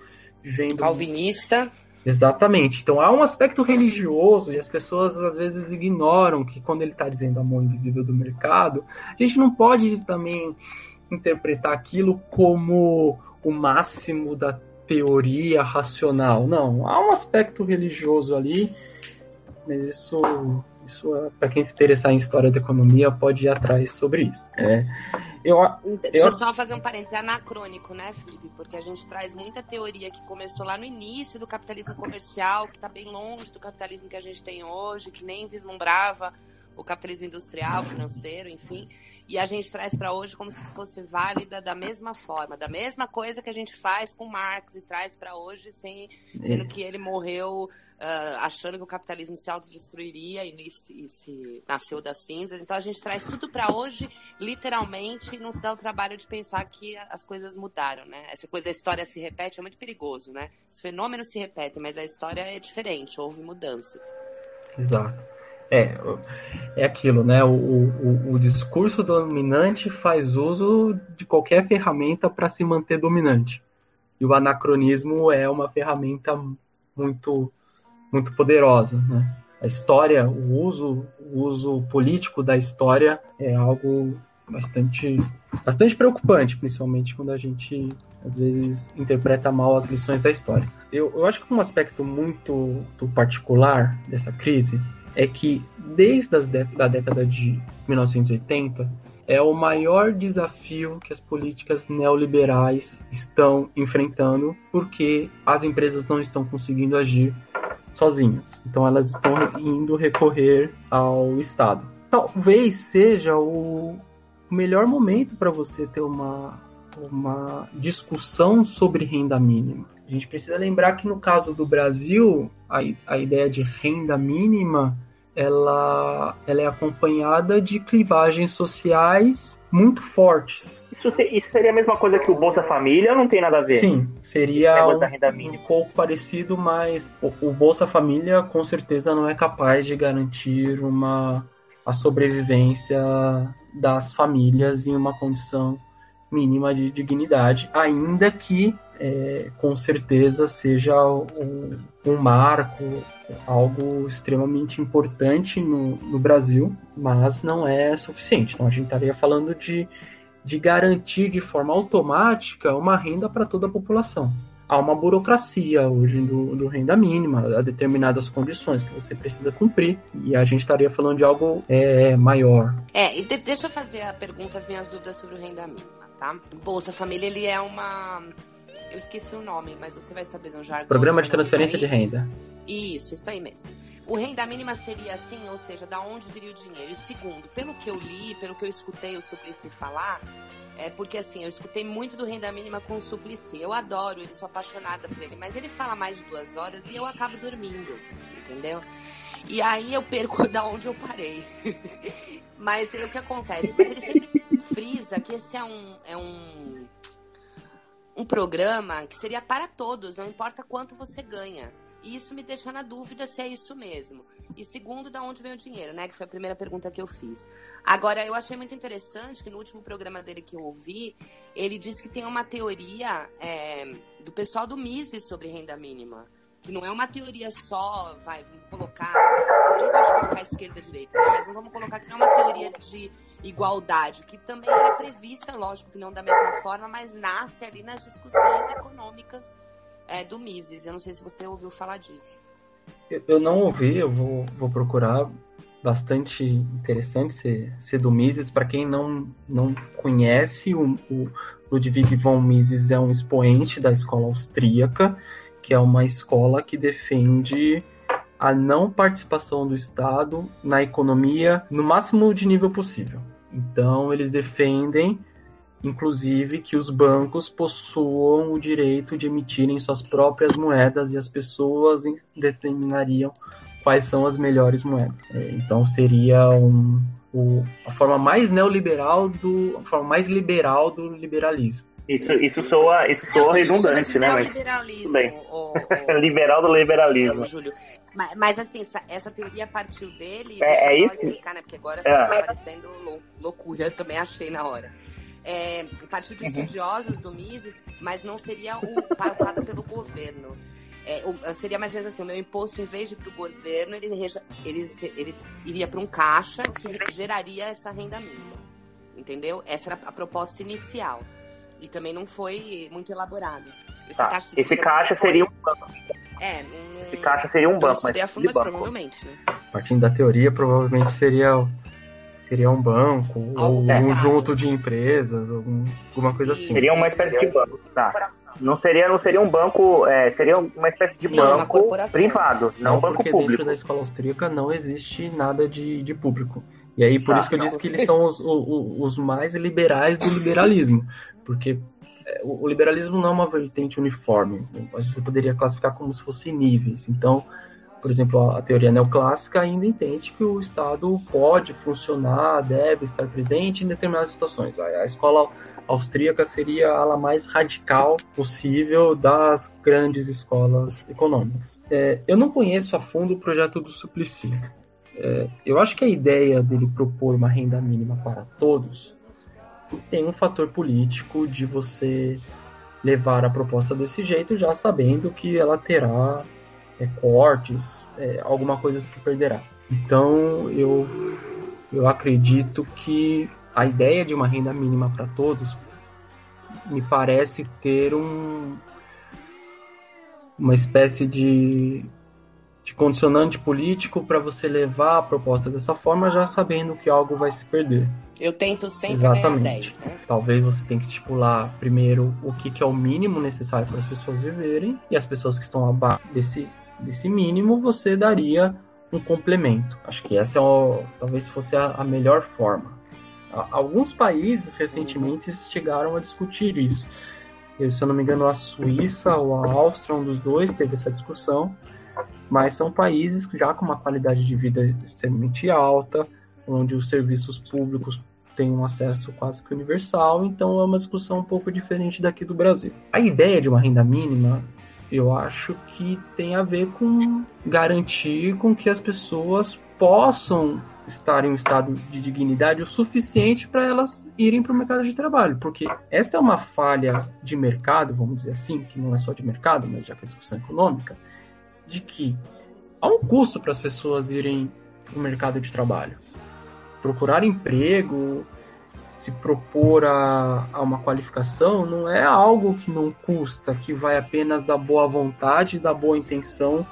vivendo. Calvinista. Exatamente. Então há um aspecto religioso e as pessoas às vezes ignoram que quando ele está dizendo a mão invisível do mercado, a gente não pode também interpretar aquilo como o máximo da teoria racional. Não, há um aspecto religioso ali, mas isso isso, é, para quem se interessar em história da economia, pode ir atrás sobre isso. É, eu, Deixa eu só fazer um parênteses, é anacrônico, né, Felipe? Porque a gente traz muita teoria que começou lá no início do capitalismo comercial, que está bem longe do capitalismo que a gente tem hoje, que nem vislumbrava o capitalismo industrial, financeiro, enfim. E a gente traz para hoje como se fosse válida da mesma forma, da mesma coisa que a gente faz com Marx e traz para hoje, sem, sendo que ele morreu uh, achando que o capitalismo se autodestruiria e, e se nasceu das cinzas. Então a gente traz tudo para hoje, literalmente, e não se dá o trabalho de pensar que as coisas mudaram, né? Essa coisa da história se repete é muito perigoso, né? Os fenômenos se repetem, mas a história é diferente, houve mudanças. Exato. É, é aquilo, né? O, o, o discurso dominante faz uso de qualquer ferramenta para se manter dominante. E o anacronismo é uma ferramenta muito muito poderosa, né? A história, o uso, o uso político da história é algo bastante bastante preocupante, principalmente quando a gente às vezes interpreta mal as lições da história. Eu, eu acho que um aspecto muito, particular dessa crise é que desde as a década de 1980 é o maior desafio que as políticas neoliberais estão enfrentando, porque as empresas não estão conseguindo agir sozinhas. Então elas estão indo recorrer ao Estado. Talvez seja o melhor momento para você ter uma, uma discussão sobre renda mínima. A gente precisa lembrar que no caso do Brasil, a, a ideia de renda mínima ela, ela é acompanhada de clivagens sociais muito fortes. Isso, isso seria a mesma coisa que o Bolsa Família ou não tem nada a ver? Sim, seria um, um, pouco parecido, mas o, o, Bolsa Família com certeza não é capaz de garantir uma a sobrevivência das famílias em uma condição mínima de dignidade, ainda que é, com certeza seja um, um, marco, algo extremamente importante no, no Brasil, mas não é suficiente. Então a gente estaria falando de, de garantir de forma automática uma renda para toda a população. Há uma burocracia hoje do, do, renda mínima, a determinadas condições que você precisa cumprir, e a gente estaria falando de algo é, maior. É, e de, deixa eu fazer a pergunta, as minhas dúvidas sobre o renda mínima tá? Bolsa Família, ele é uma. Eu esqueci o nome, mas você vai saber no jargão. Programa de transferência de renda. Isso, isso aí mesmo. O renda mínima seria assim, ou seja, da onde viria o dinheiro? E segundo, pelo que eu li, pelo que eu escutei o Suplicy falar, é porque assim, eu escutei muito do renda mínima com o Suplicy. Eu adoro ele, sou apaixonada por ele, mas ele fala mais de duas horas e eu acabo dormindo, entendeu? E aí eu perco <laughs> da onde eu parei. Mas o que acontece? Mas ele sempre frisa que esse é um, é um, um programa que seria para todos, não importa quanto você ganha. E isso me deixa na dúvida se é isso mesmo. E segundo, da onde vem o dinheiro, né? Que foi a primeira pergunta que eu fiz. Agora, eu achei muito interessante que no último programa dele que eu ouvi, ele disse que tem uma teoria é, do pessoal do Mises sobre renda mínima. Que não é uma teoria só, vai, vamos colocar. Eu não gosto de colocar esquerda e direita, né? mas vamos colocar que não é uma teoria de igualdade, que também era prevista, lógico que não da mesma forma, mas nasce ali nas discussões econômicas é, do Mises. Eu não sei se você ouviu falar disso. Eu não ouvi, eu vou, vou procurar. Bastante interessante ser, ser do Mises. Para quem não, não conhece, o, o Ludwig von Mises é um expoente da escola austríaca, que é uma escola que defende a não participação do Estado na economia no máximo de nível possível. Então, eles defendem inclusive que os bancos possuam o direito de emitirem suas próprias moedas e as pessoas determinariam quais são as melhores moedas. É, então seria um, o, a forma mais neoliberal do a forma mais liberal do liberalismo. Isso, isso soa, isso soa redundante, né? Mas, tudo bem. <laughs> Liberal do liberalismo. Júlio. Mas, mas, assim, essa, essa, teoria partiu dele. É, é isso? Explicar, né? Porque agora é. fica parecendo loucura. Eu também achei na hora é, partir de uhum. estudiosos do Mises, mas não seria o pautada pelo governo. É, o, seria mais ou menos assim, o meu imposto, em vez de ir para o governo, ele, ele, ele iria para um caixa que geraria essa renda mínima. Entendeu? Essa era a proposta inicial. E também não foi muito elaborado. Esse tá. caixa, Esse caixa seria um banco. É, um... Esse caixa seria um banco. Mas, mas provavelmente, né? Partindo da teoria, provavelmente seria seria um banco ou um conjunto de empresas, algum, alguma coisa assim. Seria uma espécie de banco, tá? Não seria, não seria um banco, é, seria uma espécie de Sim, banco privado, não, não um banco porque público. dentro da escola austríaca não existe nada de, de público. E aí por tá, isso que eu disse que eles são os, os, os mais liberais do liberalismo, porque é, o liberalismo não é uma vertente uniforme. Você poderia classificar como se fosse níveis. Então, por exemplo, a teoria neoclássica ainda entende que o Estado pode funcionar, deve estar presente em determinadas situações. A escola austríaca seria a mais radical possível das grandes escolas econômicas. É, eu não conheço a fundo o projeto do Suplicy. É, eu acho que a ideia dele propor uma renda mínima para todos tem um fator político de você levar a proposta desse jeito, já sabendo que ela terá é, cortes, é, alguma coisa se perderá. Então eu, eu acredito que a ideia de uma renda mínima para todos me parece ter um, uma espécie de, de condicionante político para você levar a proposta dessa forma, já sabendo que algo vai se perder. Eu tento sempre Exatamente. ganhar 10, né? Talvez você tenha que estipular primeiro o que, que é o mínimo necessário para as pessoas viverem e as pessoas que estão abaixo desse desse mínimo, você daria um complemento. Acho que essa é o, talvez fosse a, a melhor forma. alguns países recentemente chegaram a discutir isso. Eu, se eu não me engano, a Suíça ou a Áustria, um dos dois, teve essa discussão. Mas são países já com uma qualidade de vida extremamente alta, onde os serviços públicos têm um acesso quase que universal, então é uma discussão um pouco diferente daqui do Brasil. A ideia de uma renda mínima eu acho que tem a ver com garantir com que as pessoas possam estar em um estado de dignidade o suficiente para elas irem para o mercado de trabalho, porque esta é uma falha de mercado, vamos dizer assim, que não é só de mercado, mas já que é discussão econômica, de que há um custo para as pessoas irem para o mercado de trabalho. Procurar emprego, se propor a, a uma qualificação não é algo que não custa, que vai apenas da boa vontade, da boa intenção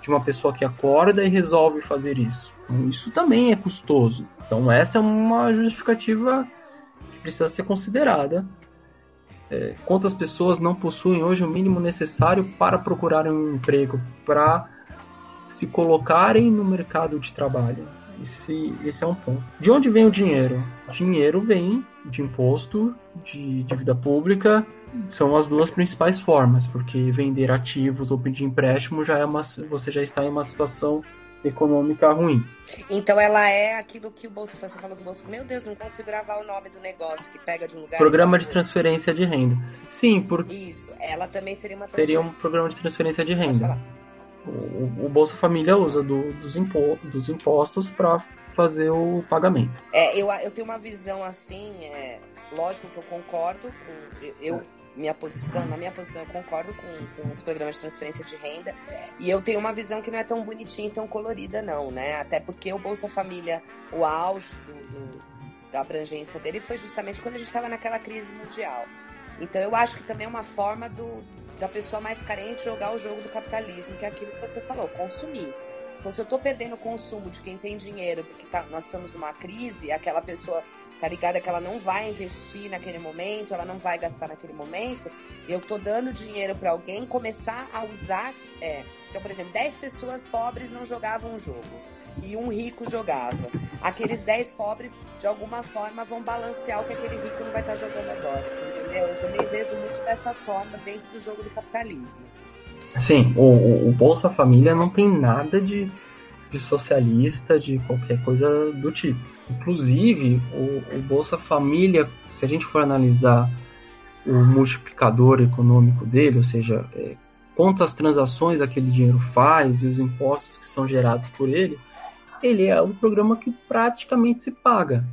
de uma pessoa que acorda e resolve fazer isso. Então, isso também é custoso. Então essa é uma justificativa que precisa ser considerada. É, quantas pessoas não possuem hoje o mínimo necessário para procurarem um emprego, para se colocarem no mercado de trabalho? Esse, esse é um ponto. De onde vem o dinheiro? Dinheiro vem de imposto, de dívida pública, são as duas principais formas, porque vender ativos ou pedir empréstimo já é uma, você já está em uma situação econômica ruim. Então ela é aquilo que o Bolsa você falou que o Bolsa, meu Deus, não consigo gravar o nome do negócio que pega de um lugar. Programa de transferência de renda. Sim, porque isso, ela também seria uma seria um programa de transferência de renda. O, o, Bolsa Família usa do, dos, impo, dos impostos para fazer o pagamento. É, eu, eu tenho uma visão assim, é, lógico que eu concordo com eu minha posição, na minha posição eu concordo com, com os programas de transferência de renda e eu tenho uma visão que não é tão bonitinha e tão colorida não, né? Até porque o Bolsa Família, o auge do, do, da abrangência dele foi justamente quando a gente estava naquela crise mundial. Então eu acho que também é uma forma do, da pessoa mais carente jogar o jogo do capitalismo, que é aquilo que você falou, consumir. Então, se eu estou perdendo o consumo de quem tem dinheiro, porque tá, nós estamos numa crise, aquela pessoa tá ligada que ela não vai investir naquele momento, ela não vai gastar naquele momento, eu tô dando dinheiro para alguém começar a usar. É, então, por exemplo, 10 pessoas pobres não jogavam o jogo e um rico jogava. Aqueles 10 pobres, de alguma forma, vão balancear o que aquele rico não vai estar tá jogando agora. entendeu? Eu também vejo muito dessa forma dentro do jogo do capitalismo. Sim, o, o Bolsa Família não tem nada de, de socialista, de qualquer coisa do tipo Inclusive, o, o Bolsa Família, se a gente for analisar o multiplicador econômico dele, ou seja, é, quantas transações aquele dinheiro faz e os impostos que são gerados por ele, ele é um programa que praticamente se paga.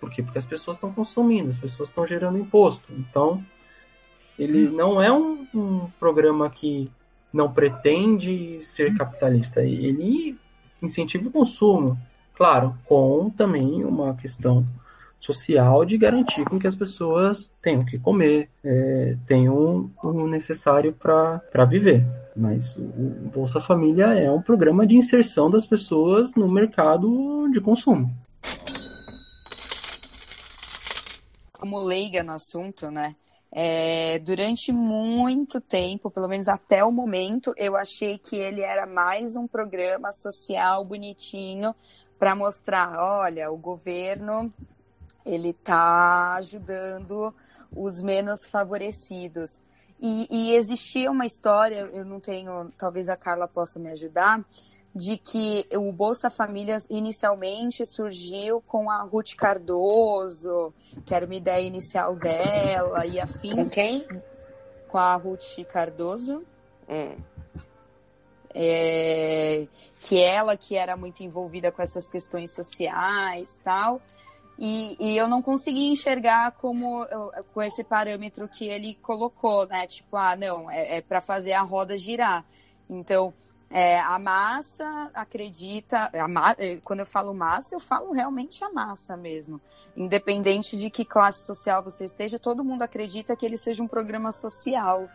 Por quê? Porque as pessoas estão consumindo, as pessoas estão gerando imposto. Então, ele não é um, um programa que não pretende ser capitalista. Ele incentiva o consumo. Claro, com também uma questão social de garantir com que as pessoas tenham que comer, é, tenham o necessário para viver. Mas o Bolsa Família é um programa de inserção das pessoas no mercado de consumo. Como leiga no assunto, né? É, durante muito tempo, pelo menos até o momento, eu achei que ele era mais um programa social bonitinho para mostrar, olha, o governo ele está ajudando os menos favorecidos. E, e, existia uma história, eu não tenho, talvez a Carla possa me ajudar, de que o Bolsa Família inicialmente surgiu com a Ruth Cardoso, que era uma ideia inicial dela, e afins. Com quem? Com a Ruth Cardoso. Hum é, que ela que era muito envolvida com essas questões sociais tal e, e eu não consegui enxergar como com esse parâmetro que ele colocou né tipo ah não é, é para fazer a roda girar então é, a massa acredita a ma é, quando eu falo massa eu falo realmente a massa mesmo independente de que classe social você esteja todo mundo acredita que ele seja um programa social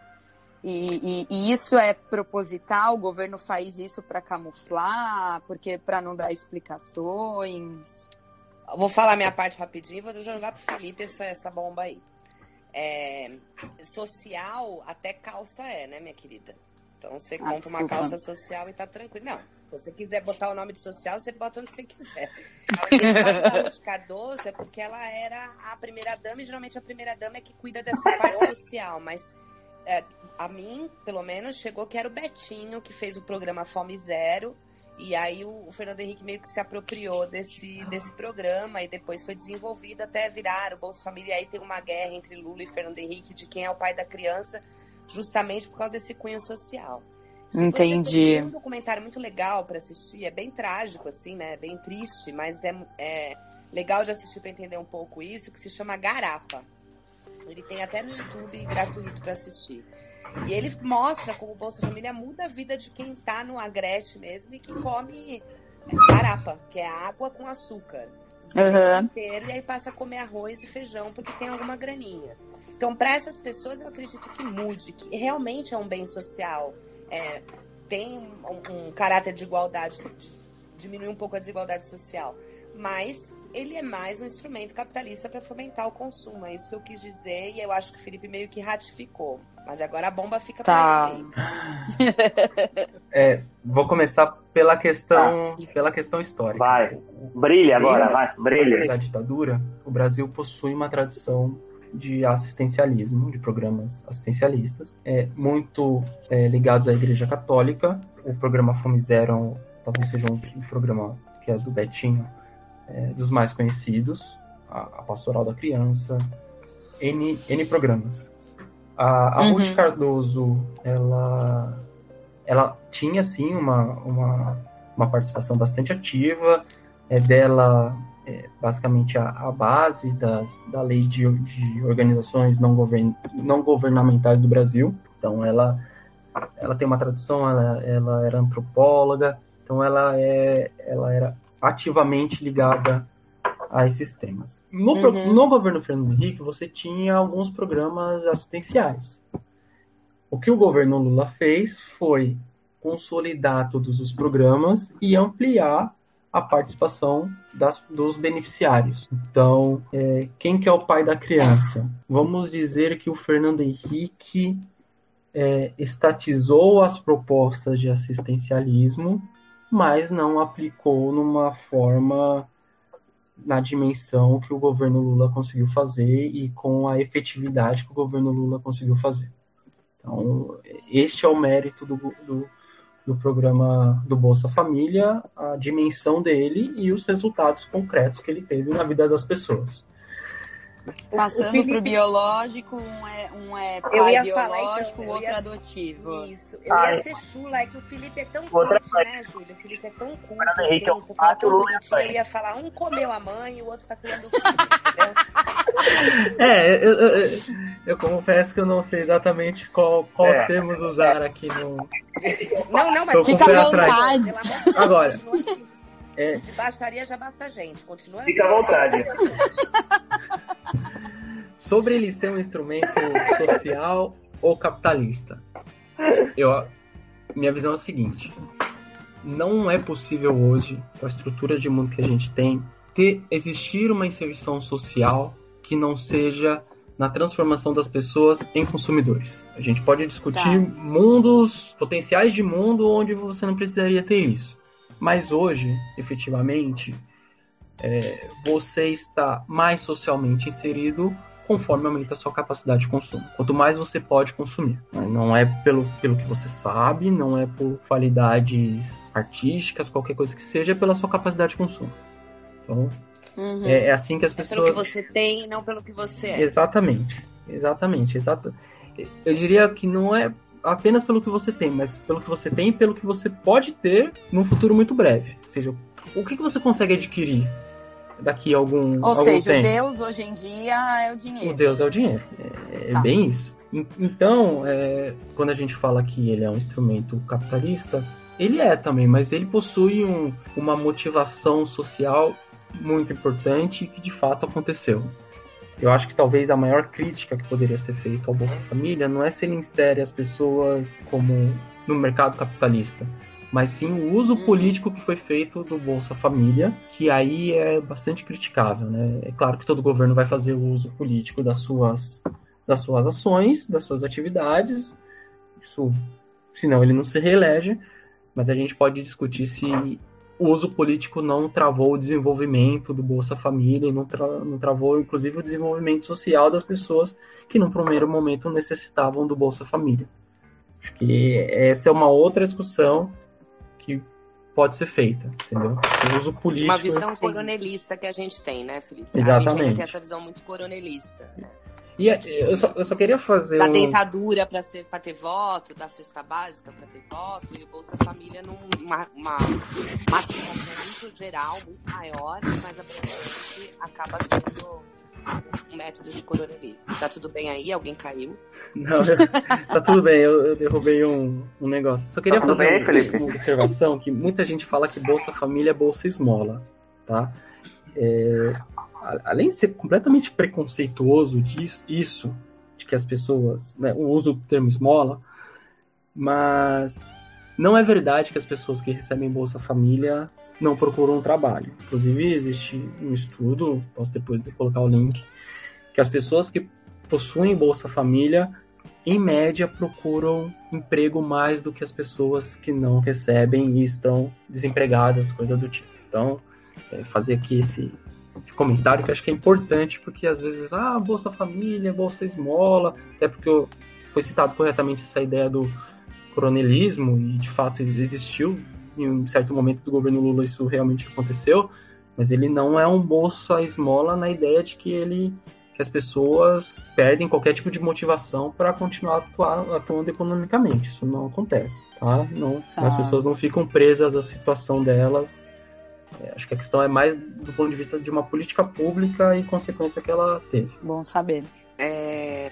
e, e, e, isso é proposital? O governo faz isso para camuflar, porque para não dar explicações? Vou falar minha parte rapidinho, vou jogar pro Felipe essa, essa bomba aí. É, social, até calça é, né, minha querida? Então você ah, compra uma calça social e tá tranquilo. Não, se você quiser botar o nome de social, você bota onde você quiser. <laughs> Esse da Ruth Cardoso é porque ela era a primeira dama, e geralmente a primeira dama é que cuida dessa parte social, mas é, a mim, pelo menos, chegou que era o Betinho que fez o programa Fome Zero. E aí o, o, Fernando Henrique meio que se apropriou desse, desse programa e depois foi desenvolvido até virar o Bolsa Família. E aí tem uma guerra entre Lula e Fernando Henrique de quem é o pai da criança, justamente por causa desse cunho social. Se Entendi. Tem um documentário muito legal para assistir, é bem trágico, assim, né? Bem triste, mas é, é legal de assistir para entender um pouco isso, que se chama Garapa. Ele tem até no YouTube gratuito para assistir. E ele mostra como o Bolsa Família muda a vida de quem está no agreste mesmo e que come garapa, que é água com açúcar. Uhum. Inteiro, e aí passa a comer arroz e feijão porque tem alguma graninha. Então, para essas pessoas, eu acredito que mude, que realmente é um bem social. É, tem um, um, caráter de igualdade, de, diminui um pouco a desigualdade social. Mas ele é mais um instrumento capitalista para fomentar o consumo. É isso que eu quis dizer e eu acho que o Felipe meio que ratificou. Mas agora a bomba fica tá. é, vou começar pela questão, tá. pela questão histórica. Vai, brilha agora, Desde vai, brilha. Da ditadura, o Brasil possui uma tradição de assistencialismo, de programas assistencialistas, é, muito é, ligados à Igreja Católica. O programa Fome Zero talvez seja um, um programa que é do Betinho, é, dos mais conhecidos, a, a, Pastoral da Criança, N, N programas. A, a uhum. Ruth Cardoso, ela, ela tinha, sim, uma, uma, uma participação bastante ativa, é dela é, basicamente a, a, base da, da lei de, de organizações não, govern, não governamentais do Brasil. Então, ela, ela tem uma tradução, ela, ela era antropóloga, então ela, é, ela era ativamente ligada a esses temas. No, uhum. no governo Fernando Henrique, você tinha alguns programas assistenciais. O que o governo Lula fez foi consolidar todos os programas e ampliar a participação das, dos beneficiários. Então, é, quem que é o pai da criança? Vamos dizer que o Fernando Henrique é, estatizou as propostas de assistencialismo, mas não aplicou numa forma na dimensão que o governo Lula conseguiu fazer e com a efetividade que o governo Lula conseguiu fazer. Então, este é o mérito do, do do programa do Bolsa Família, a dimensão dele e os resultados concretos que ele teve na vida das pessoas. Passando Felipe... pro biológico, um é, um é pai eu ia biológico, o então, outro ia... adotivo. Isso, eu ah, ia é. ser chula, é que o Felipe é tão Outra curto, né, Júlia? O Felipe é tão curto, assim, Henrique, é tu fala tão bonitinho, eu ia falar, um comeu a mãe e o outro tá criando o filho, <laughs> É, eu, eu, eu, confesso que eu não sei exatamente qual, quais é. termos usar aqui no... Não, não, mas fica à vontade. Agora... É. De baixaria já basta a gente. Continua. Fica à vontade. Sobre ele ser um instrumento social ou capitalista, eu, minha visão é a seguinte: não é possível hoje, com a estrutura de mundo que a gente tem, ter existir uma inserção social que não seja na transformação das pessoas em consumidores. A gente pode discutir tá. mundos, potenciais de mundo onde você não precisaria ter isso. Mas hoje, efetivamente, é, você está mais socialmente inserido conforme aumenta a sua capacidade de consumo. Quanto mais você pode consumir. Né? Não é pelo, pelo que você sabe, não é por qualidades artísticas, qualquer coisa que seja, é pela sua capacidade de consumo. Então, uhum. é, é, assim que as pessoas. É pelo que você tem, não pelo que você é. Exatamente. Exatamente. Exato. Eu diria que não é apenas pelo que você tem, mas pelo que você tem e pelo que você pode ter num futuro muito breve. Ou seja, o que, que você consegue adquirir daqui a algum, Ou algum seja, tempo? o Deus hoje em dia é o dinheiro. O Deus é o dinheiro. É, é tá. bem isso. Então, é, quando a gente fala que ele é um instrumento capitalista, ele é também, mas ele possui um, uma motivação social muito importante que de fato aconteceu. Eu acho que talvez a maior crítica que poderia ser feita ao Bolsa Família não é se ele insere as pessoas como no mercado capitalista, mas sim o uso uhum. político que foi feito do Bolsa Família, que aí é bastante criticável, né? É claro que todo governo vai fazer o uso político das suas, das suas ações, das suas atividades, isso, senão ele não se reelege, mas a gente pode discutir se o uso político não travou o desenvolvimento do Bolsa Família e não, tra não travou, inclusive, o desenvolvimento social das pessoas que, num primeiro momento, necessitavam do Bolsa Família. Acho que essa é uma outra discussão que pode ser feita, entendeu? O uso político... Uma visão coronelista que a gente tem, né, Felipe? Exatamente. A gente ainda tem essa visão muito coronelista. Né? E é, eu só, eu só queria fazer. Da um... dentadura para ser para ter voto, da cesta básica para ter voto, e o Bolsa Família numa uma, uma aceitação muito geral, muito maior, mas abrangente, acaba sendo um método de coronelismo. Tá tudo bem aí? Alguém caiu? Não, tá tudo bem, eu, eu derrubei um, um negócio. Só queria tá fazer bem, uma, uma observação que muita gente fala que Bolsa Família é Bolsa Esmola, tá? É, além de ser completamente preconceituoso disso, isso, de que as pessoas, né, o uso do termo esmola, mas não é verdade que as pessoas que recebem Bolsa Família não procuram um trabalho. Inclusive, existe um estudo, posso depois colocar o link, que as pessoas que possuem Bolsa Família, em média, procuram emprego mais do que as pessoas que não recebem e estão desempregadas, coisa do tipo. Então, é, fazer aqui esse, esse comentário que acho que é importante, porque às vezes, ah, Bolsa Família, Bolsa Esmola, até porque foi citado corretamente essa ideia do coronelismo, e de fato existiu em um certo momento do governo Lula isso realmente aconteceu, mas ele não é um bolso à esmola na ideia de que ele que as pessoas perdem qualquer tipo de motivação para continuar atuar, atuando economicamente. Isso não acontece, tá? Não, ah. As pessoas não ficam presas à situação delas. É, acho que a questão é mais do ponto de vista de uma política pública e consequência que ela teve. Bom saber. É...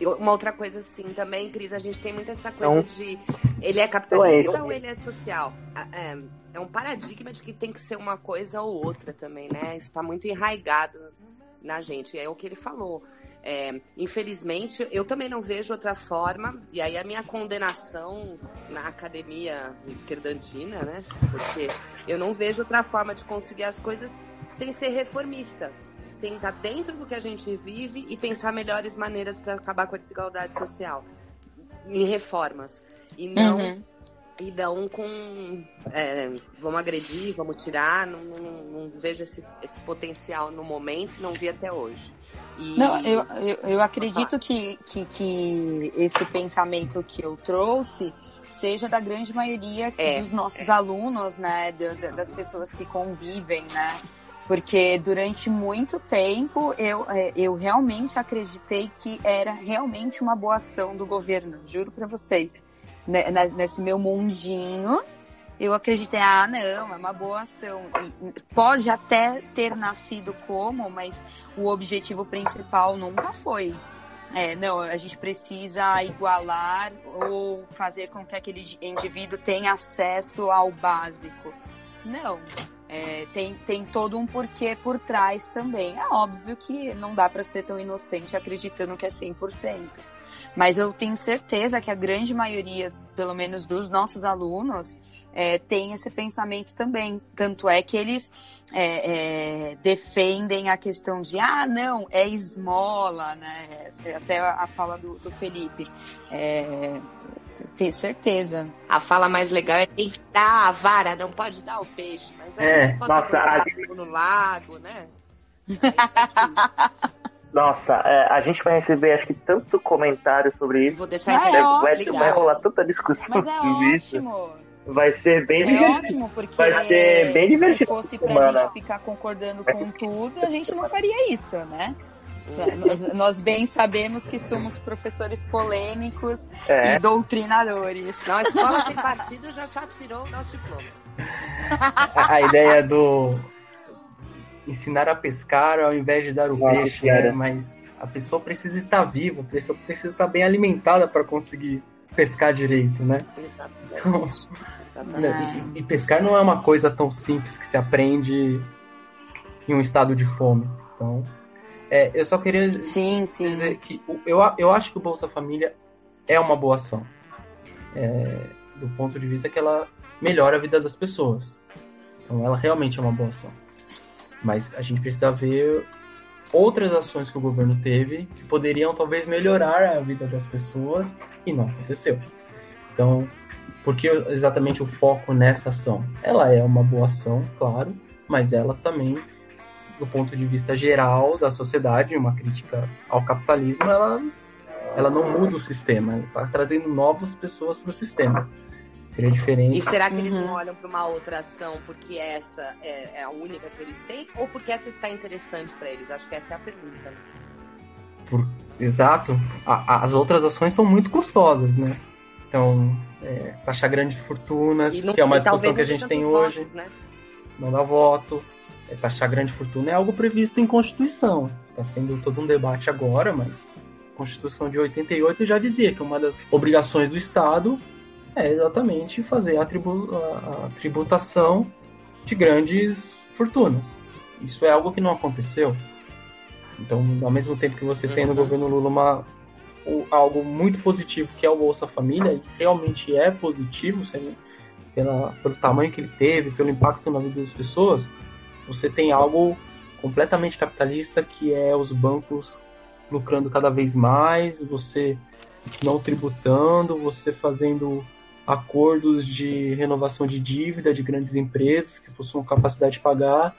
Uma outra coisa, assim, também, Cris, a gente tem muito essa coisa então, de ele é capitalista ou ele é social? É, é, um paradigma de que tem que ser uma coisa ou outra também, né? Isso está muito enraigado na gente. É o que ele falou. É, infelizmente, eu também não vejo outra forma, e aí a minha condenação na academia esquerdantina, né? Porque eu não vejo outra forma de conseguir as coisas sem ser reformista, sem estar dentro do que a gente vive e pensar melhores maneiras para acabar com a desigualdade social em reformas. E não. Uhum e dão com é, vamos agredir, vamos tirar, não, não, não, vejo esse, esse potencial no momento, não vi até hoje. E... Não, eu, eu, eu acredito que, que, que, esse pensamento que eu trouxe seja da grande maioria é, dos nossos é. alunos, né, das pessoas que convivem, né, porque durante muito tempo eu, é, eu realmente acreditei que era realmente uma boa ação do governo, juro para vocês. Né, nesse meu mundinho, eu acreditei, ah, não, é uma boa ação. E pode até ter nascido como, mas o objetivo principal nunca foi. É, não, a gente precisa igualar ou fazer com que aquele indivíduo tenha acesso ao básico. Não, é, tem, tem todo um porquê por trás também. É óbvio que não dá para ser tão inocente acreditando que é 100%. Mas eu tenho certeza que a grande maioria, pelo menos dos nossos alunos, é, tem esse pensamento também. Tanto é que eles é, é, defendem a questão de, ah, não, é esmola, né? Até a fala do, do Felipe. É, tenho certeza. A fala mais legal é tem que dar a vara, não pode dar o peixe. Mas aí é, você nossa, no lago, né? Nossa, é, a gente vai receber acho que tanto comentário sobre isso. Vou deixar ah, é vai, vai, rolar tanta discussão Mas é sobre ótimo. isso. Vai ser bem é divertido. ótimo, porque vai ser bem divertido. se fosse pra semana. gente ficar concordando com tudo, a gente não faria isso, né? Nós, nós, bem sabemos que somos professores polêmicos é. e doutrinadores. Não, a escola sem partido já já tirou o nosso diploma. A, a ideia do ensinar a pescar ao invés de dar o Nossa, peixe, né? Mas a pessoa precisa estar viva, a pessoa precisa estar bem alimentada para conseguir pescar direito, né? Então, e, e, pescar não é uma coisa tão simples que se aprende em um estado de fome. Então, é, eu só queria sim, sim. dizer que eu, eu acho que o Bolsa Família é uma boa ação. É, do ponto de vista que ela melhora a vida das pessoas. Então, ela realmente é uma boa ação. Mas a gente precisa ver outras ações que o governo teve que poderiam talvez melhorar a vida das pessoas e não aconteceu. Então, por que exatamente o foco nessa ação? Ela é uma boa ação, claro, mas ela também, do ponto de vista geral da sociedade, uma crítica ao capitalismo, ela, ela não muda o sistema, ela está trazendo novas pessoas para o sistema. Seria diferente. E será que eles uhum. não olham para uma outra ação porque essa é, é, a única que eles têm ou porque essa está interessante para eles? Acho que essa é a pergunta. Por... Exato. A, as outras ações são muito custosas, né? Então, é, taxar grandes fortunas, não, que é uma discussão que a gente tem hoje. Votos, né? Não dá voto. É, taxar grande fortuna é algo previsto em Constituição. Está sendo todo um debate agora, mas a Constituição de 88 já dizia que uma das obrigações do Estado é exatamente fazer a, tribu a, tributação de grandes fortunas. Isso é algo que não aconteceu. Então, ao mesmo tempo que você tem no uhum. governo Lula uma, algo muito positivo, que é o Bolsa Família, e realmente é positivo, pela, pelo tamanho que ele teve, pelo impacto na vida das pessoas, você tem algo completamente capitalista, que é os bancos lucrando cada vez mais, você não tributando, você fazendo acordos de renovação de dívida de grandes empresas que possuam capacidade de pagar.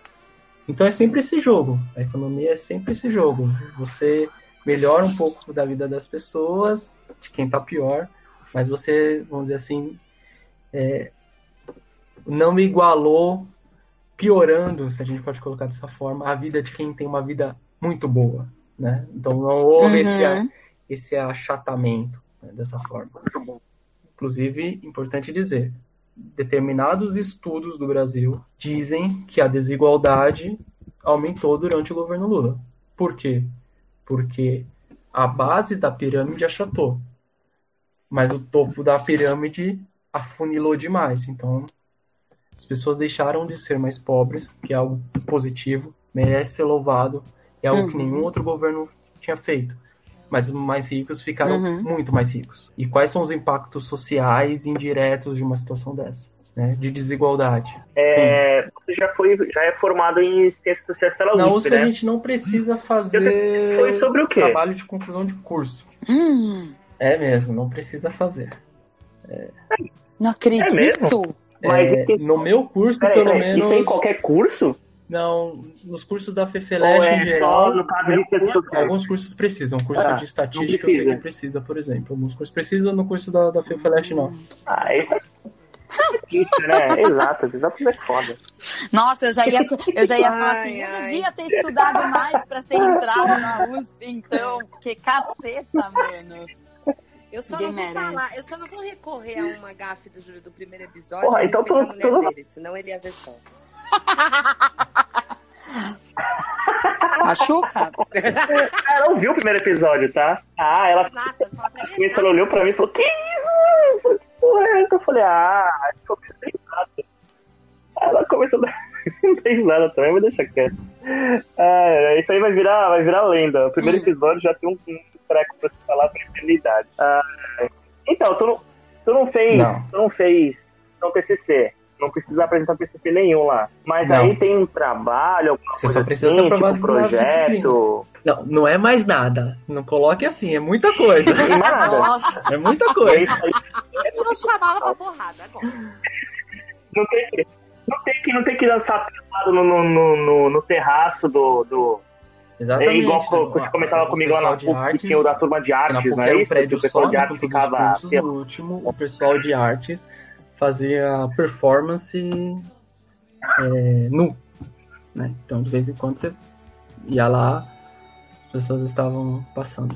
Então é sempre esse jogo. A economia é sempre esse jogo. Você melhora um pouco da vida das pessoas, de quem está pior, mas você, vamos dizer assim, é, não igualou, piorando, se a gente pode colocar dessa forma, a vida de quem tem uma vida muito boa, né? Então não houve uhum. esse, esse achatamento né, dessa forma. Inclusive, importante dizer, determinados estudos do Brasil dizem que a desigualdade aumentou durante o governo Lula. Por quê? Porque a base da pirâmide achatou, mas o topo da pirâmide afunilou demais. Então, as pessoas deixaram de ser mais pobres, que é algo positivo, merece ser louvado, é algo uhum. que nenhum outro governo tinha feito. Mas os mais ricos ficaram uhum. muito mais ricos. E quais são os impactos sociais indiretos de uma situação dessa? Né, de desigualdade. É, você já foi, já é formado em ciências sociais pela USP, Na USP né? a gente não precisa fazer foi sobre o quê? trabalho de conclusão de curso. Hum. É mesmo, não precisa fazer. É... Não acredito. É Mas é, no meu curso, peraí, pelo peraí, menos. Isso é em qualquer curso? Não, nos cursos da FEFELESH é em geral, no caso de alguns cursos precisam. Curso ah, de estatística eu sei que precisa, por exemplo. Alguns cursos precisam, no curso da, da FEFELESH não. Ah, isso é isso, né? Exato, exato é foda. Nossa, eu já ia, eu já ia falar assim, <laughs> ai. eu devia ter estudado mais pra ter entrado na USP, então, que caceta, mano. Eu só não vou merece. falar, eu só não vou recorrer a uma gafe do Júlio do primeiro episódio, Porra, então tô, tô... Dele, senão ele ia ver só. <laughs> Machuca? ela não viu o primeiro episódio, tá? Ah, ela. Exato, ela olhou pra mim e falou: Que isso? Porra é essa? Eu falei: Ah, comecei nada. Ela começou a dar <laughs> risada também, vou deixar quieto. Ah, isso aí vai virar, vai virar lenda. O primeiro hum. episódio já tem um, um treco pra se falar pra eternidade. Ah, então, tu não, tu não fez. Não. Tu não fez. Não TCC não precisa apresentar TCC nenhum lá. Mas não. aí tem um trabalho, alguma Você só precisa assim, ser aprovado tipo projeto. Não, não é mais nada. Não coloque assim, é muita coisa. <laughs> Não nada. Nossa. É muita coisa. Eu não chamava pra porrada agora. Não tem que, não tem que, não tem que dançar no, no, no, no terraço do, do... Exatamente. É igual você comentava comigo lá na PUC, artes, que tinha o da turma de artes, é isso? O pessoal de artes ficava... No último, o pessoal de artes fazia performance é, nu. Né? Então, de vez em quando você ia lá, as pessoas estavam passando.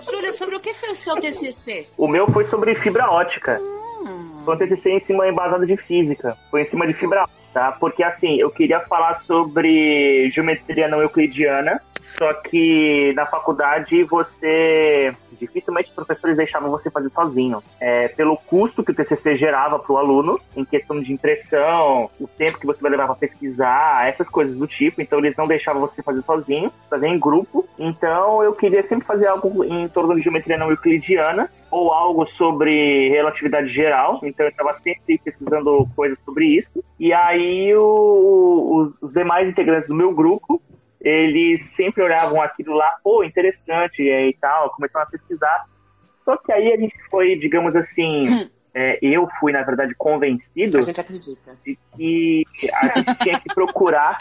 Júlia, sobre o que foi o seu TCC? O meu foi sobre fibra ótica. Hum. Foi um TCC em cima embasado de física. Foi em cima de fibra ótica, tá? Porque, assim, eu queria falar sobre geometria não euclidiana, só que na faculdade você dificilmente os professores deixavam você fazer sozinho. É, pelo custo que o TCC gerava para o aluno, em questão de impressão, o tempo que você vai levar para pesquisar, essas coisas do tipo. Então, eles não deixavam você fazer sozinho, fazer em grupo. Então, eu queria sempre fazer algo em torno de geometria não euclidiana ou algo sobre relatividade geral. Então, eu estava sempre pesquisando coisas sobre isso. E aí, o, os demais integrantes do meu grupo eles sempre olhavam aquilo lá, pô, interessante e tal, começaram a pesquisar. Só que aí a gente foi, digamos assim, hum. é, eu fui, na verdade, convencido a gente acredita. de que a gente tinha que procurar.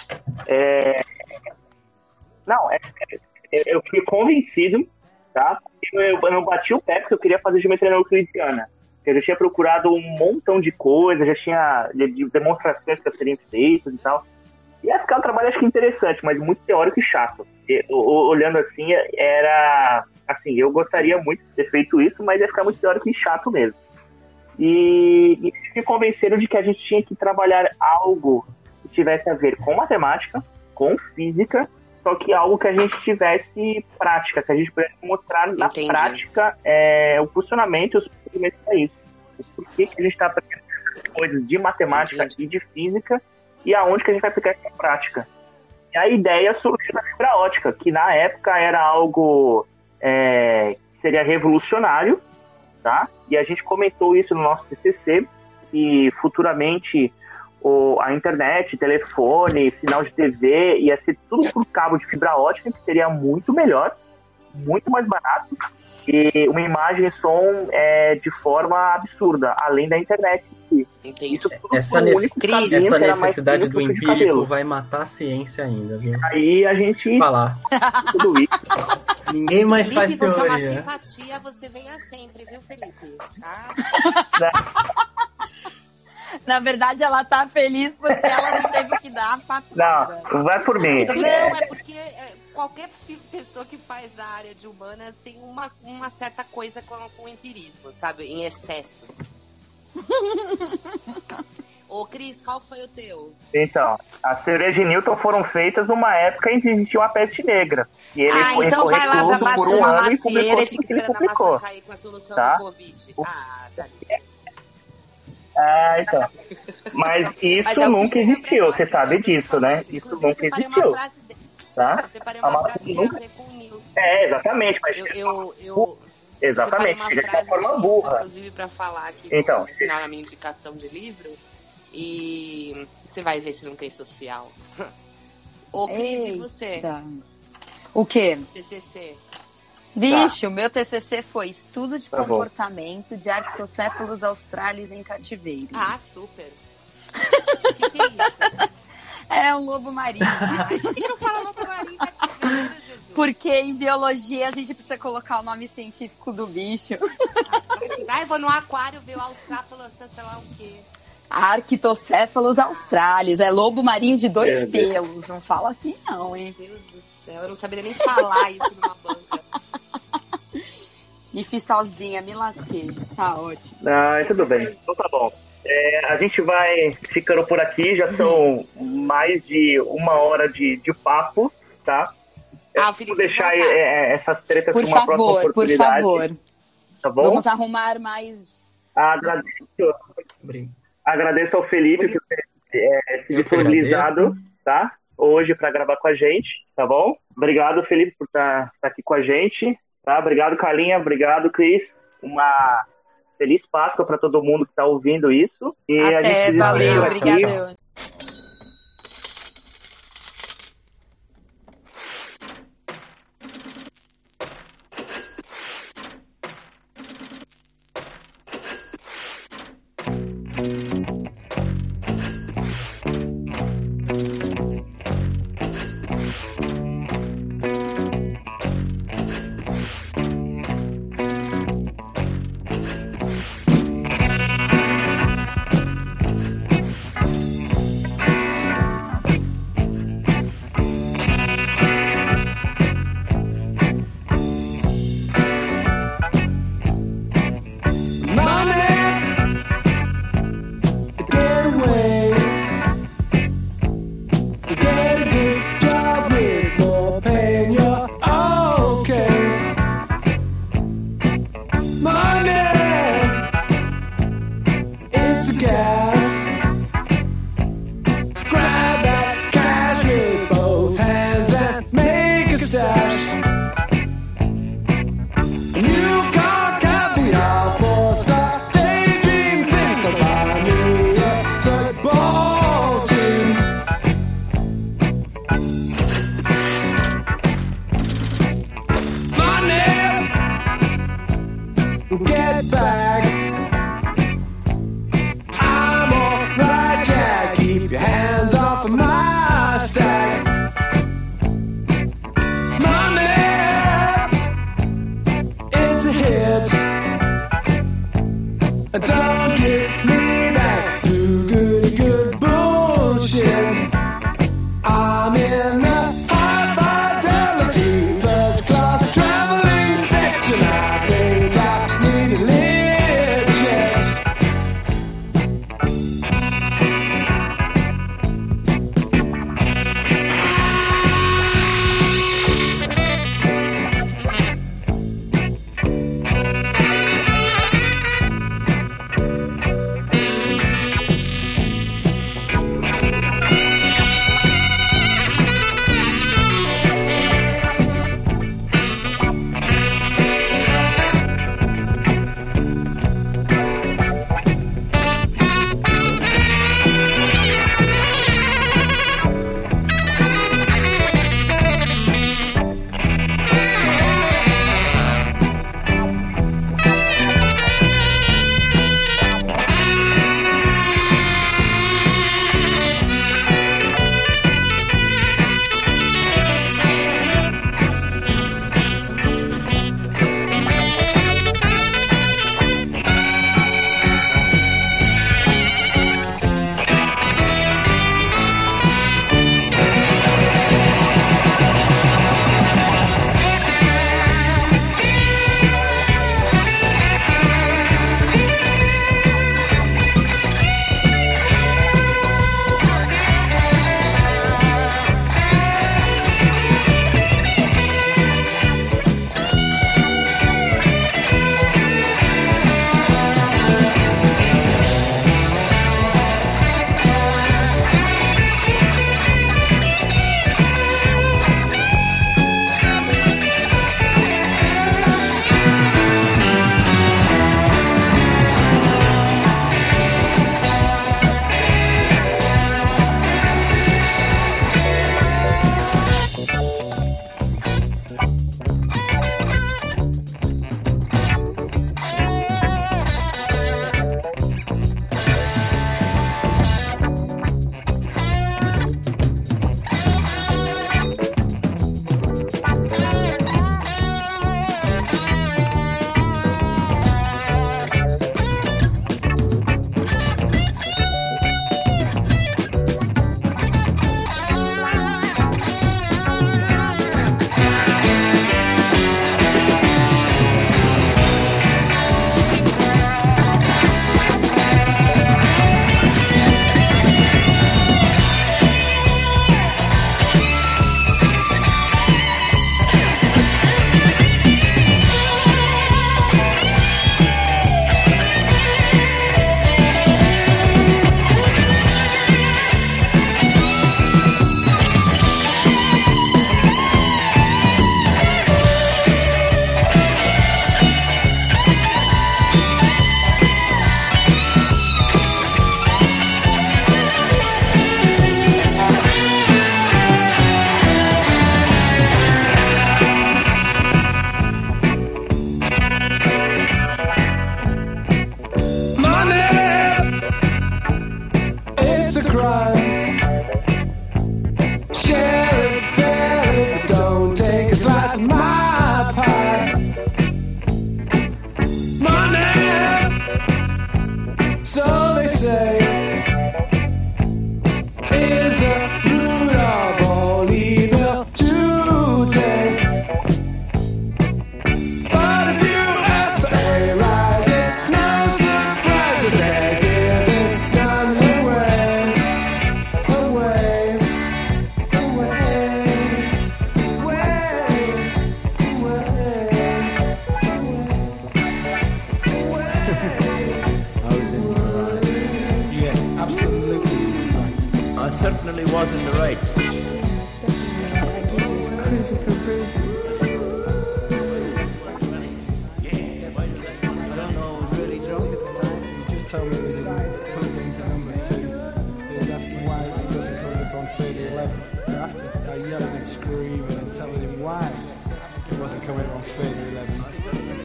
É... Não, é, é, eu fui convencido, tá? Eu, eu não bati o pé porque eu queria fazer geometria euclidiana. Eu já tinha procurado um montão de coisas, já tinha demonstrações para serem feitas e tal. Ia ficar um trabalho, acho que interessante, mas muito teórico e chato. E, olhando assim, era. Assim, eu gostaria muito de ter feito isso, mas ia ficar muito teórico e chato mesmo. E, e convenceram de que a gente tinha que trabalhar algo que tivesse a ver com matemática, com física, só que algo que a gente tivesse prática, que a gente pudesse mostrar na Entendi. prática é, o funcionamento e os procedimentos para isso. Por que, que a gente está aprendendo coisas de matemática Entendi. e de física e aonde que a gente vai aplicar essa prática. E a ideia surgiu da fibra ótica, que na época era algo é, seria revolucionário, tá? E a gente comentou isso no nosso TCC, que futuramente o, a internet, telefone, sinal de TV ia ser tudo por cabo de fibra ótica, que seria muito melhor, muito mais barato e uma imagem e som é, de forma absurda, além da internet. Entendi. Isso essa, ne Cris, essa necessidade do empírico vai matar a ciência ainda, viu? Aí a gente falar <laughs> tudo isso. Ninguém mais Felipe, faz teoria. você é uma simpatia, você venha sempre, viu, Felipe? Tá? <laughs> Na verdade, ela tá feliz porque ela não teve que dar a patada. Não, vai por mim. Não, é porque é, qualquer pessoa que faz a área de humanas tem uma, uma certa coisa com, com o empirismo, sabe? Em excesso. <laughs> Ô, Cris, qual foi o teu? Então, as teorias de Newton foram feitas numa época em que existia uma peste negra. E ele ah, foi então vai lá pra baixo por de um uma e macieira e fica esperando a maçã cair com a solução Tá? do Covid. Ah, Dani. Ah, então. Mas <laughs> isso Mas é nunca existiu, você então, sabe te disso, né? Isso Inclusive, nunca existiu, Uma frase, de- tá? eu separei A uma Marta frase que tem a nunca- ver com o Newton. É, exatamente, mas Eu, eu, eu exatamente, chega uma de uma frase forma burra. Inclusive, pra falar aqui Então, no final na minha indicação de livro. E você vai ver se não tem social. <laughs> Ô, Cris, e você? O quê? TCC. Vixe, o meu TCC foi Estudo de Tá bom. Comportamento de Arctocéfalos Australis em Cativeiro. Ah, super. <laughs> O que, que é isso? É um lobo marinho. <laughs> Ai, por que não fala lobo marinho cativeiro, Jesus? Porque em biologia a gente precisa colocar o nome científico do bicho. <laughs> Vai, vou no aquário ver o austrápalo, sei lá o quê. Arctocéfalos australis. É lobo marinho de dois Meu Deus. pelos. Não fala assim, não, hein? Deus do céu, eu não saberia nem falar isso numa banca. <laughs> E fiz sozinha, me lasquei. Tá ótimo. Ah, tudo bem. Então tá bom. É, a gente vai ficando por aqui, já são mais de uma hora de, de papo, tá? Ah, Felipe Vou deixar voltar. é, essas tretas Por uma próxima favor, por oportunidade, favor. tá bom? Vamos arrumar mais. Agradeço, Obrigado. agradeço ao Felipe por ter é, se disponibilizado, tá? Hoje para gravar com a gente, tá bom? Obrigado, Felipe, por estar aqui com a gente, tá? Obrigado, Carlinha. Obrigado, Cris. Uma feliz Páscoa para todo mundo que tá ouvindo isso. E a gente Até, valeu, obrigado.